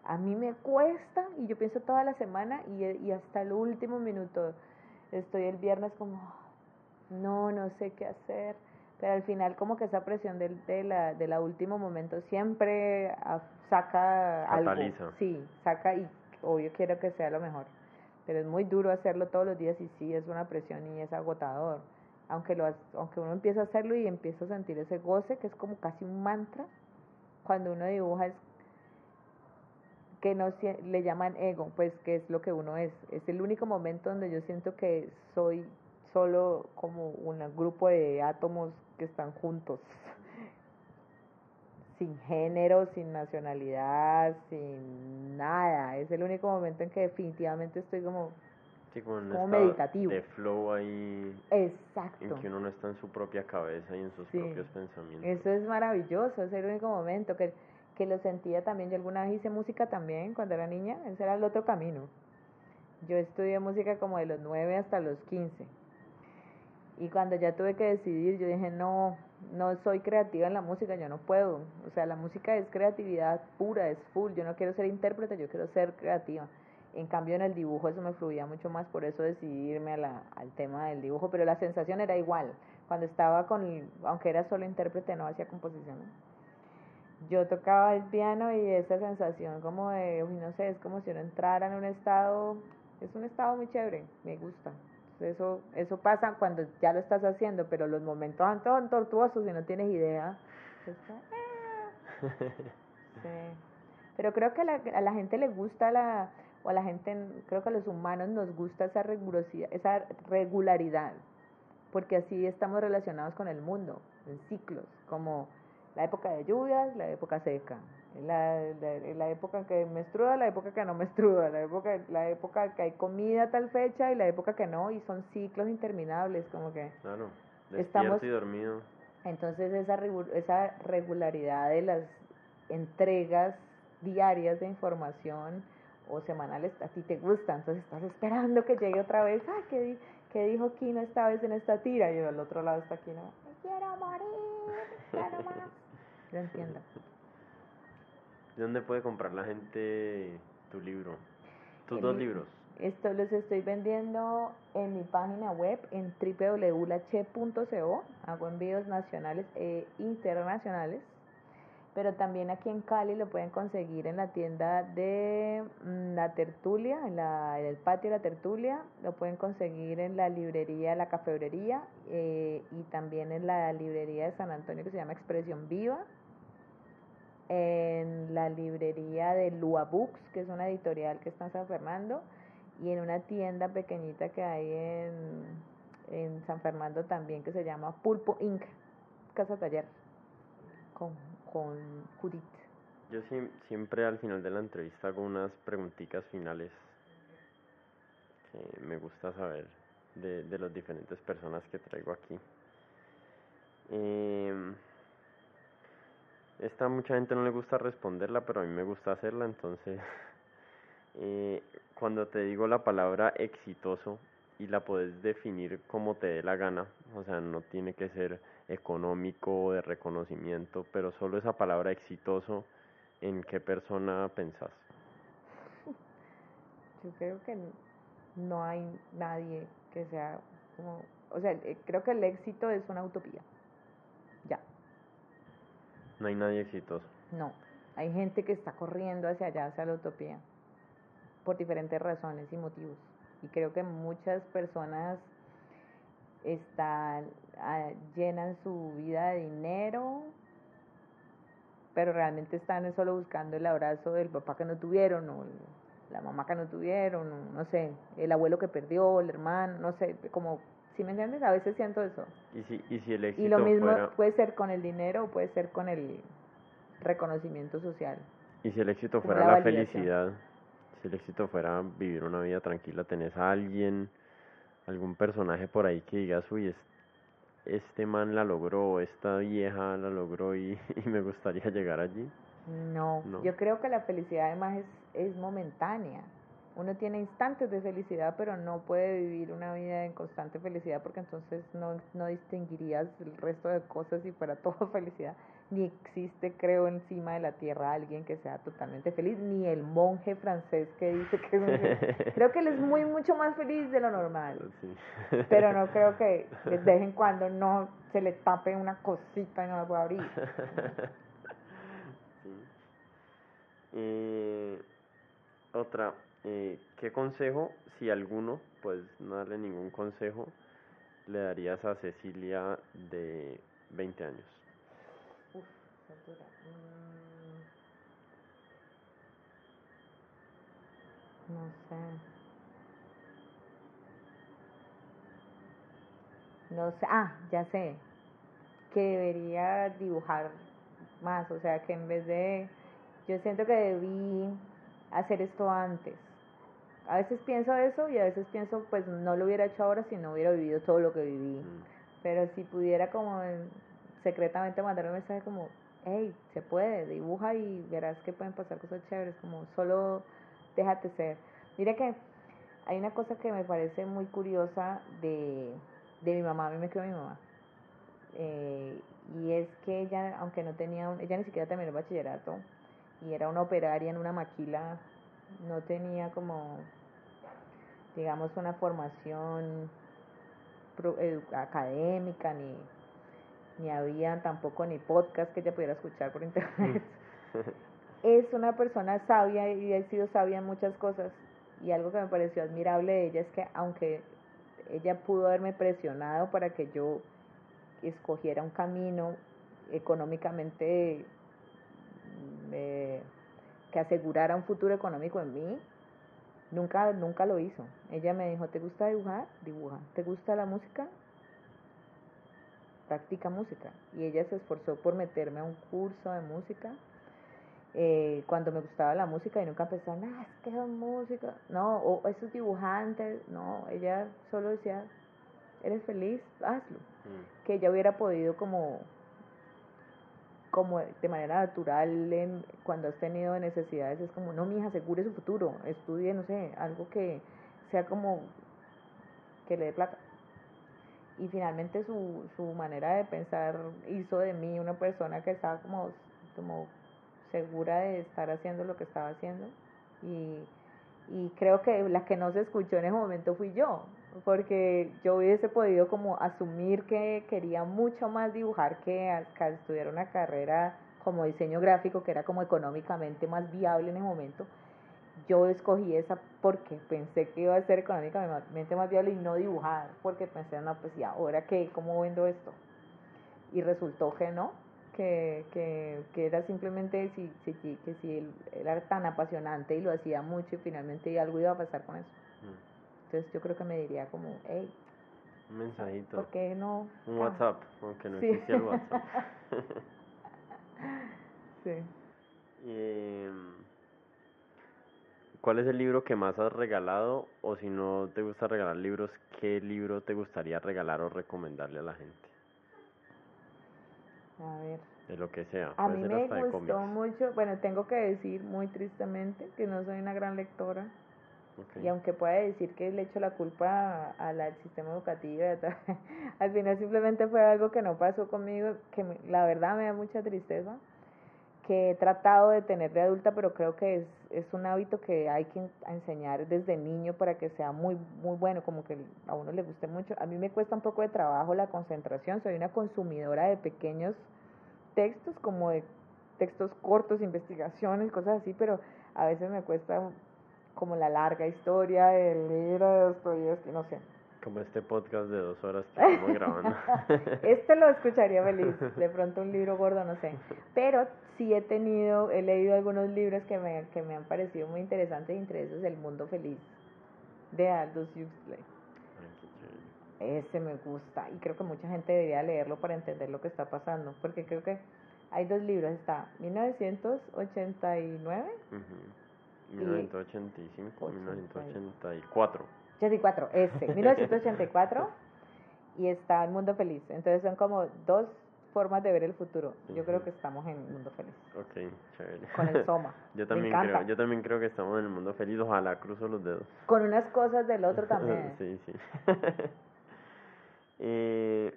A mí me cuesta y yo pienso toda la semana y, y hasta el último minuto. Estoy el viernes como, no, no sé qué hacer. Pero al final como que esa presión del de la, de la último momento siempre saca algo. Sí, saca y obvio quiero que sea lo mejor pero es muy duro hacerlo todos los días y sí es una presión y es agotador. Aunque, lo, aunque uno empieza a hacerlo y empieza a sentir ese goce, que es como casi un mantra, cuando uno dibuja es que no le llaman ego, pues que es lo que uno es. Es el único momento donde yo siento que soy solo como un grupo de átomos que están juntos sin género, sin nacionalidad, sin nada. Es el único momento en que definitivamente estoy como, como, meditativo. De flow ahí. Exacto. En que uno no está en su propia cabeza y en sus propios pensamientos. Eso es maravilloso, es el único momento que, que lo sentía también. Yo alguna vez hice música también cuando era niña, ese era el otro camino. Yo estudié música como de los 9 hasta los 15. Y cuando ya tuve que decidir, yo dije, no, no soy creativa en la música, yo no puedo. O sea, la música es creatividad pura, es full. Yo no quiero ser intérprete, yo quiero ser creativa. En cambio, en el dibujo eso me fluía mucho más, por eso decidí irme a la, al tema del dibujo. Pero la sensación era igual. Cuando estaba con, aunque era solo intérprete, no hacía composición. Yo tocaba el piano y esa sensación como de, no sé, es como si uno entrara en un estado, es un estado muy chévere, me gusta. Eso, eso pasa cuando ya lo estás haciendo, pero los momentos son tortuosos y no tienes idea. Ah". Pero creo que a la, a la gente le gusta la, o a la gente, creo que a los humanos nos gusta esa rigurosidad, esa regularidad, porque así estamos relacionados con el mundo, en ciclos, como la época de lluvias, la época seca, la, la, época en que menstrua, la época que no menstrua, la época, la época que hay comida a tal fecha y la época que no, y son ciclos interminables, como que... Claro, estamos, y dormido. Entonces esa, esa regularidad de las entregas diarias de información o semanales a ti te gusta, entonces estás esperando que llegue otra vez, ah, ¿qué, qué dijo Kino esta vez en esta tira? Y al otro lado está Kino, quiero morir, quiero más. Yo entiendo. ¿Dónde puede comprar la gente tu libro? Tus dos libros. Esto los estoy vendiendo en mi página web en www.lache.co. Hago envíos nacionales e internacionales. Pero también aquí en Cali lo pueden conseguir en la tienda de mm, La Tertulia, en, la, en el patio de La Tertulia. Lo pueden conseguir en la librería La Cafebrería eh, y también en la librería de San Antonio que se llama Expresión Viva en la librería de Lua Books, que es una editorial que está en San Fernando, y en una tienda pequeñita que hay en, en San Fernando también que se llama Pulpo Inc. Casa Taller, con, Yo siempre al final de la entrevista hago unas preguntitas finales que me gusta saber de, de las diferentes personas que traigo aquí. Eh, esta mucha gente no le gusta responderla, pero a mí me gusta hacerla, entonces eh, cuando te digo la palabra exitoso y la puedes definir como te dé la gana, o sea, no tiene que ser económico o de reconocimiento, pero solo esa palabra exitoso, ¿en qué persona pensás? Yo creo que no hay nadie que sea como, o sea, eh, creo que el éxito es una utopía. Ya. No hay nadie exitoso. No, hay gente que está corriendo hacia allá, hacia la utopía, por diferentes razones y motivos. Y creo que muchas personas están, ah, llenan su vida de dinero, pero realmente están solo buscando el abrazo del papá que no tuvieron, o la mamá que no tuvieron, o no sé, el abuelo que perdió, el hermano, no sé, como ¿Sí me entiendes? A veces siento eso. ¿Y si, y si el éxito Y lo mismo puede ser con el dinero o puede ser con el reconocimiento social. ¿Y si el éxito fuera la, felicidad? Si el éxito fuera vivir una vida tranquila, ¿tenés a alguien, algún personaje por ahí que digas, uy, este man la logró, esta vieja la logró y, y me gustaría llegar allí? No, no, yo creo que la felicidad además es, es momentánea uno tiene instantes de felicidad, pero no puede vivir una vida en constante felicidad porque entonces no, no distinguirías el resto de cosas si fuera todo felicidad. Ni existe, creo, encima de la tierra alguien que sea totalmente feliz, ni el monje francés que dice que es Creo que él es muy, mucho más feliz de lo normal. Pero no creo que de vez en cuando no se le tape una cosita y no la pueda abrir. Sí. otra, eh, ¿qué consejo, si alguno, pues no darle ningún consejo, le darías a Cecilia de 20 años? Mm. No sé. No sé, ah, ya sé, que debería dibujar más, o sea, que en vez de, yo siento que debí hacer esto antes, a veces pienso eso y a veces pienso, pues no lo hubiera hecho ahora si no hubiera vivido todo lo que viví. Mm. Pero si pudiera como secretamente mandar un mensaje como, hey, se puede, dibuja y verás que pueden pasar cosas chéveres, como solo déjate ser. Mira que hay una cosa que me parece muy curiosa de, de mi mamá, a mí me quedó mi mamá. Eh, y es que ella, aunque no tenía, ella ni siquiera terminó el bachillerato y era una operaria en una maquila, no tenía como digamos, una formación académica, ni, ni había tampoco ni podcast que ella pudiera escuchar por internet. es una persona sabia y ha sido sabia en muchas cosas. Y algo que me pareció admirable de ella es que aunque ella pudo haberme presionado para que yo escogiera un camino económicamente eh, que asegurara un futuro económico en mí, Nunca, nunca lo hizo. Ella me dijo, ¿te gusta dibujar? Dibuja. ¿Te gusta la música? Practica música y ella se esforzó por meterme a un curso de música eh, cuando me gustaba la música y nunca pensaban, ah, es que es música, no, o esos dibujantes, no, ella solo decía, eres feliz, hazlo. Mm. Que ella hubiera podido como, como de manera natural en, cuando has tenido necesidades, es como, no, mi hija, asegure su futuro, estudie, no sé, algo que sea como que le dé plata. Y finalmente su, su manera de pensar hizo de mí una persona que estaba como, como segura de estar haciendo lo que estaba haciendo y, y creo que la que no se escuchó en ese momento fui yo, porque yo hubiese podido como asumir que quería mucho más dibujar que, que estudiar una carrera como diseño gráfico, que era como económicamente más viable en ese momento. Yo escogí esa porque pensé que iba a ser económicamente más viable y no dibujar, porque pensé, no, pues y ahora qué, ¿cómo vendo esto? Y resultó que no, que, que, que era simplemente si, si, que si él era tan apasionante y lo hacía mucho y finalmente algo iba a pasar con eso. Mm. Entonces yo creo que me diría como, hey, un mensajito. ¿Por qué no? Un WhatsApp, aunque no sí. el WhatsApp. sí. Em, ¿Cuál es el libro que más has regalado? O si no te gusta regalar libros, ¿qué libro te gustaría regalar o recomendarle a la gente? A ver. De lo que sea. A mí me gustó mucho, bueno, tengo que decir muy tristemente que no soy una gran lectora. Y aunque pueda decir que le echo la culpa al sistema educativo, al final simplemente fue algo que no pasó conmigo, que la verdad me da mucha tristeza, que he tratado de tener de adulta, pero creo que es, es un hábito que hay que enseñar desde niño para que sea muy, muy bueno, como que a uno le guste mucho. A mí me cuesta un poco de trabajo la concentración, soy una consumidora de pequeños textos, como de textos cortos, investigaciones, cosas así, pero a veces me cuesta como la larga historia, el libro de que no sé. Como este podcast de dos horas que estamos grabando. este lo escucharía feliz, de pronto un libro gordo, no sé. Pero sí he tenido, he leído algunos libros que me, que me han parecido muy interesantes, y entre esos El Mundo Feliz, de Aldous Huxley. Ese me gusta y creo que mucha gente debería leerlo para entender lo que está pasando, porque creo que hay dos libros, está 1989 1985, 1984. 84, ese, 1984 y está El Mundo Feliz. Entonces son como dos formas de ver el futuro. Yo creo que estamos en el mundo feliz. Ok, chévere. Con el Soma. yo también creo, yo también creo que estamos en el mundo feliz. Ojalá cruzo los dedos. Con unas cosas del otro también. sí, sí. eh,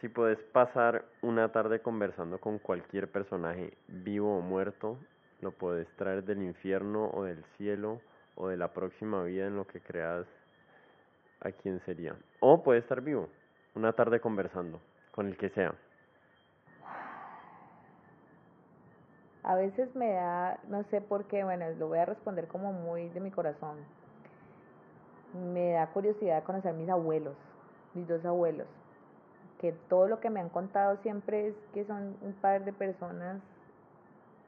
si puedes pasar una tarde conversando con cualquier personaje, vivo o muerto, lo puedes traer del infierno o del cielo o de la próxima vida en lo que creas a quién sería. O puede estar vivo, una tarde conversando con el que sea. A veces me da, no sé por qué, bueno, lo voy a responder como muy de mi corazón. Me da curiosidad conocer mis abuelos, mis dos abuelos, que todo lo que me han contado siempre es que son un par de personas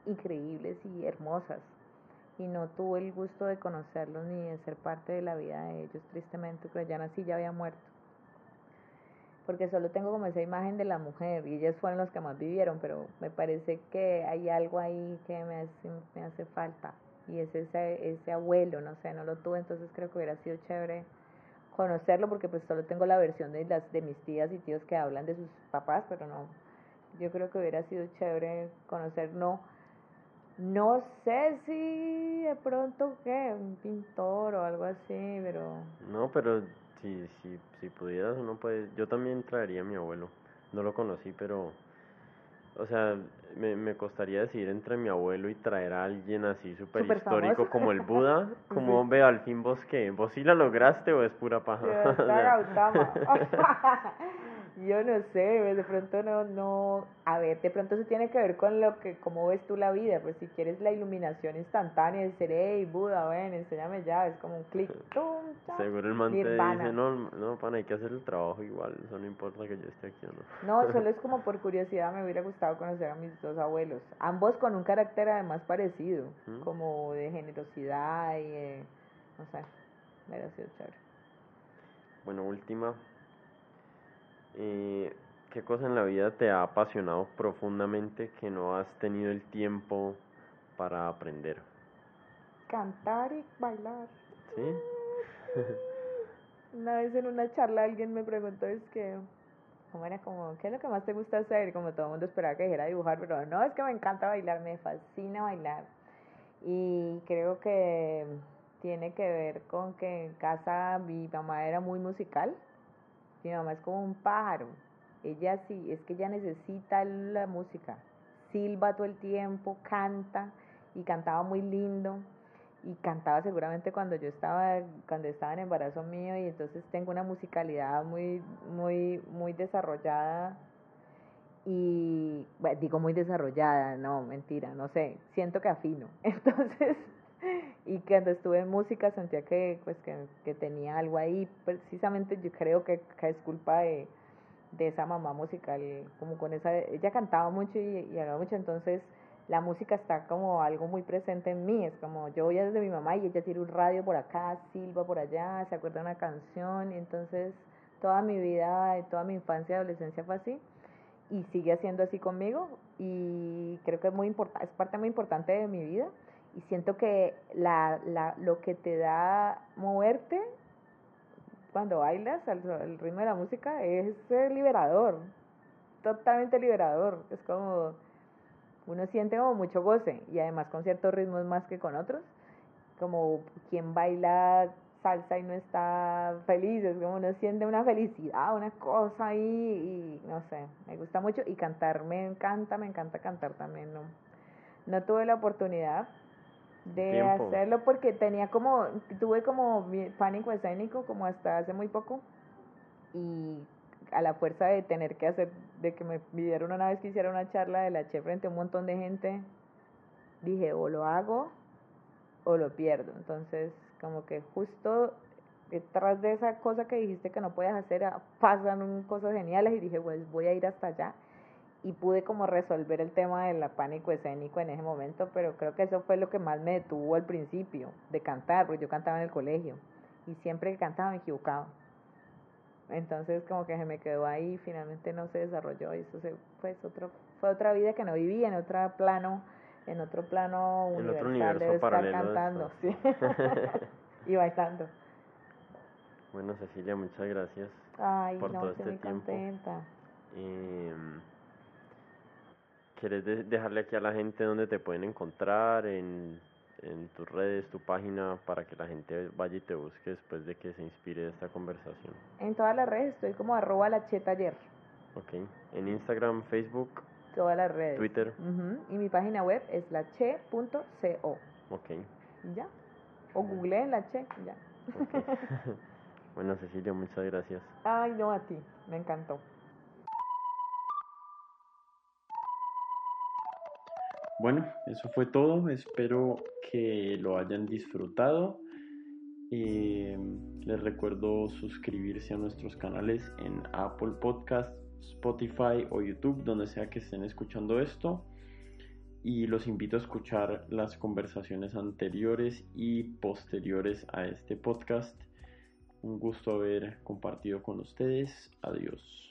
increíbles y hermosas y no tuve el gusto de conocerlos ni de ser parte de la vida de ellos, tristemente, pero ya nací, ya había muerto. Porque solo tengo como esa imagen de la mujer y ellas fueron los que más vivieron, pero me parece que hay algo ahí que me hace, me hace falta y es ese, ese abuelo, no sé, no lo tuve, entonces creo que hubiera sido chévere conocerlo porque pues solo tengo la versión de las de mis tías y tíos que hablan de sus papás, pero no, yo creo que hubiera sido chévere conocer, no, no sé si de pronto que un pintor o algo así, pero... No, pero si, si, si pudieras uno puede... Yo también traería a mi abuelo. No lo conocí, pero... O sea, me, me costaría decidir entre mi abuelo y traer a alguien así súper histórico como el Buda. Como, ve, al fin vos qué, vos sí la lograste o es pura paja. Yo no sé, de pronto no, no, a ver, de pronto eso tiene que ver con lo que, cómo ves tú la vida, pues si quieres la iluminación instantánea, de ser, hey, Buda, ven, enséñame ya, es como un clic, Seguro el man te dice, no, no, pana, hay que hacer el trabajo igual, eso no importa que yo esté aquí o no. No, solo es como por curiosidad, me hubiera gustado conocer a mis dos abuelos, ambos con un carácter además parecido, como de generosidad y, no sé, hubiera sido chévere. Bueno, última, Eh, ¿Qué cosa en la vida te ha apasionado profundamente que no has tenido el tiempo para aprender? Cantar y bailar. ¿Sí? una vez en una charla alguien me preguntó, es que, ¿cómo era como, qué es lo que más te gusta hacer? Como todo el mundo esperaba que dijera dibujar, pero no, es que me encanta bailar, me fascina bailar. Y creo que tiene que ver con que en casa mi mamá era muy musical. Mi mamá es como un pájaro. Ella sí, es que ella necesita la música. Silba todo el tiempo, canta y cantaba muy lindo y cantaba seguramente cuando yo estaba cuando estaba en embarazo mío y entonces tengo una musicalidad muy muy muy desarrollada y bueno, digo muy desarrollada, no, mentira, no sé, siento que afino. Entonces, y cuando estuve en música sentía que pues que, que tenía algo ahí, precisamente yo creo que, que es culpa de, de esa mamá musical, como con esa, ella cantaba mucho y, y hablaba mucho, entonces la música está como algo muy presente en mí, es como yo voy desde mi mamá y ella tiene un radio por acá, silba por allá, se acuerda de una canción y entonces toda mi vida, toda mi infancia y adolescencia fue así y sigue siendo así conmigo y creo que es muy importante, es parte muy importante de mi vida y siento que la, la, lo que te da moverte cuando bailas al, ritmo de la música es liberador, totalmente liberador, es como uno siente como mucho goce y además con ciertos ritmos más que con otros, como quien baila salsa y no está feliz, es como uno siente una felicidad, una cosa ahí y no sé, me gusta mucho y cantar me encanta, me encanta cantar también, no, no tuve la oportunidad de hacerlo porque tenía como, tuve como pánico escénico como hasta hace muy poco y a la fuerza de tener que hacer, de que me pidieron una vez que hiciera una charla de la Che frente a un montón de gente, dije o lo hago o lo pierdo. Entonces, como que justo detrás de esa cosa que dijiste que no puedes hacer, ah, pasan cosas geniales y dije, pues voy a ir hasta allá. Y pude como resolver el tema del pánico escénico en ese momento, pero creo que eso fue lo que más me detuvo al principio de cantar, porque yo cantaba en el colegio y siempre que cantaba me equivocaba. Entonces como que se me quedó ahí, finalmente no se desarrolló y eso se, pues otro, fue otra vida que no viví en otro plano, en otro plano universal de estar cantando, sí. y bailando. Bueno Cecilia, muchas gracias Ay, por todo este tiempo. Contenta. Eh, ¿Quieres dejarle aquí a la gente donde te pueden encontrar en en tus redes, tu página, para que la gente vaya y te busque después de que se inspire de esta conversación? En todas las redes estoy como arroba la taller. Ok. En Instagram, Facebook. Todas las redes. Twitter. Y mi página web es lache.co. Ok. ya. O google la che, ya. Okay. bueno, Cecilia, muchas gracias. Ay, no, a ti. Me encantó. Bueno, eso fue todo. Espero que lo hayan disfrutado. Eh, les recuerdo suscribirse a nuestros canales en Apple Podcast, Spotify o YouTube, donde sea que estén escuchando esto. Y los invito a escuchar las conversaciones anteriores y posteriores a este podcast. Un gusto haber compartido con ustedes. Adiós.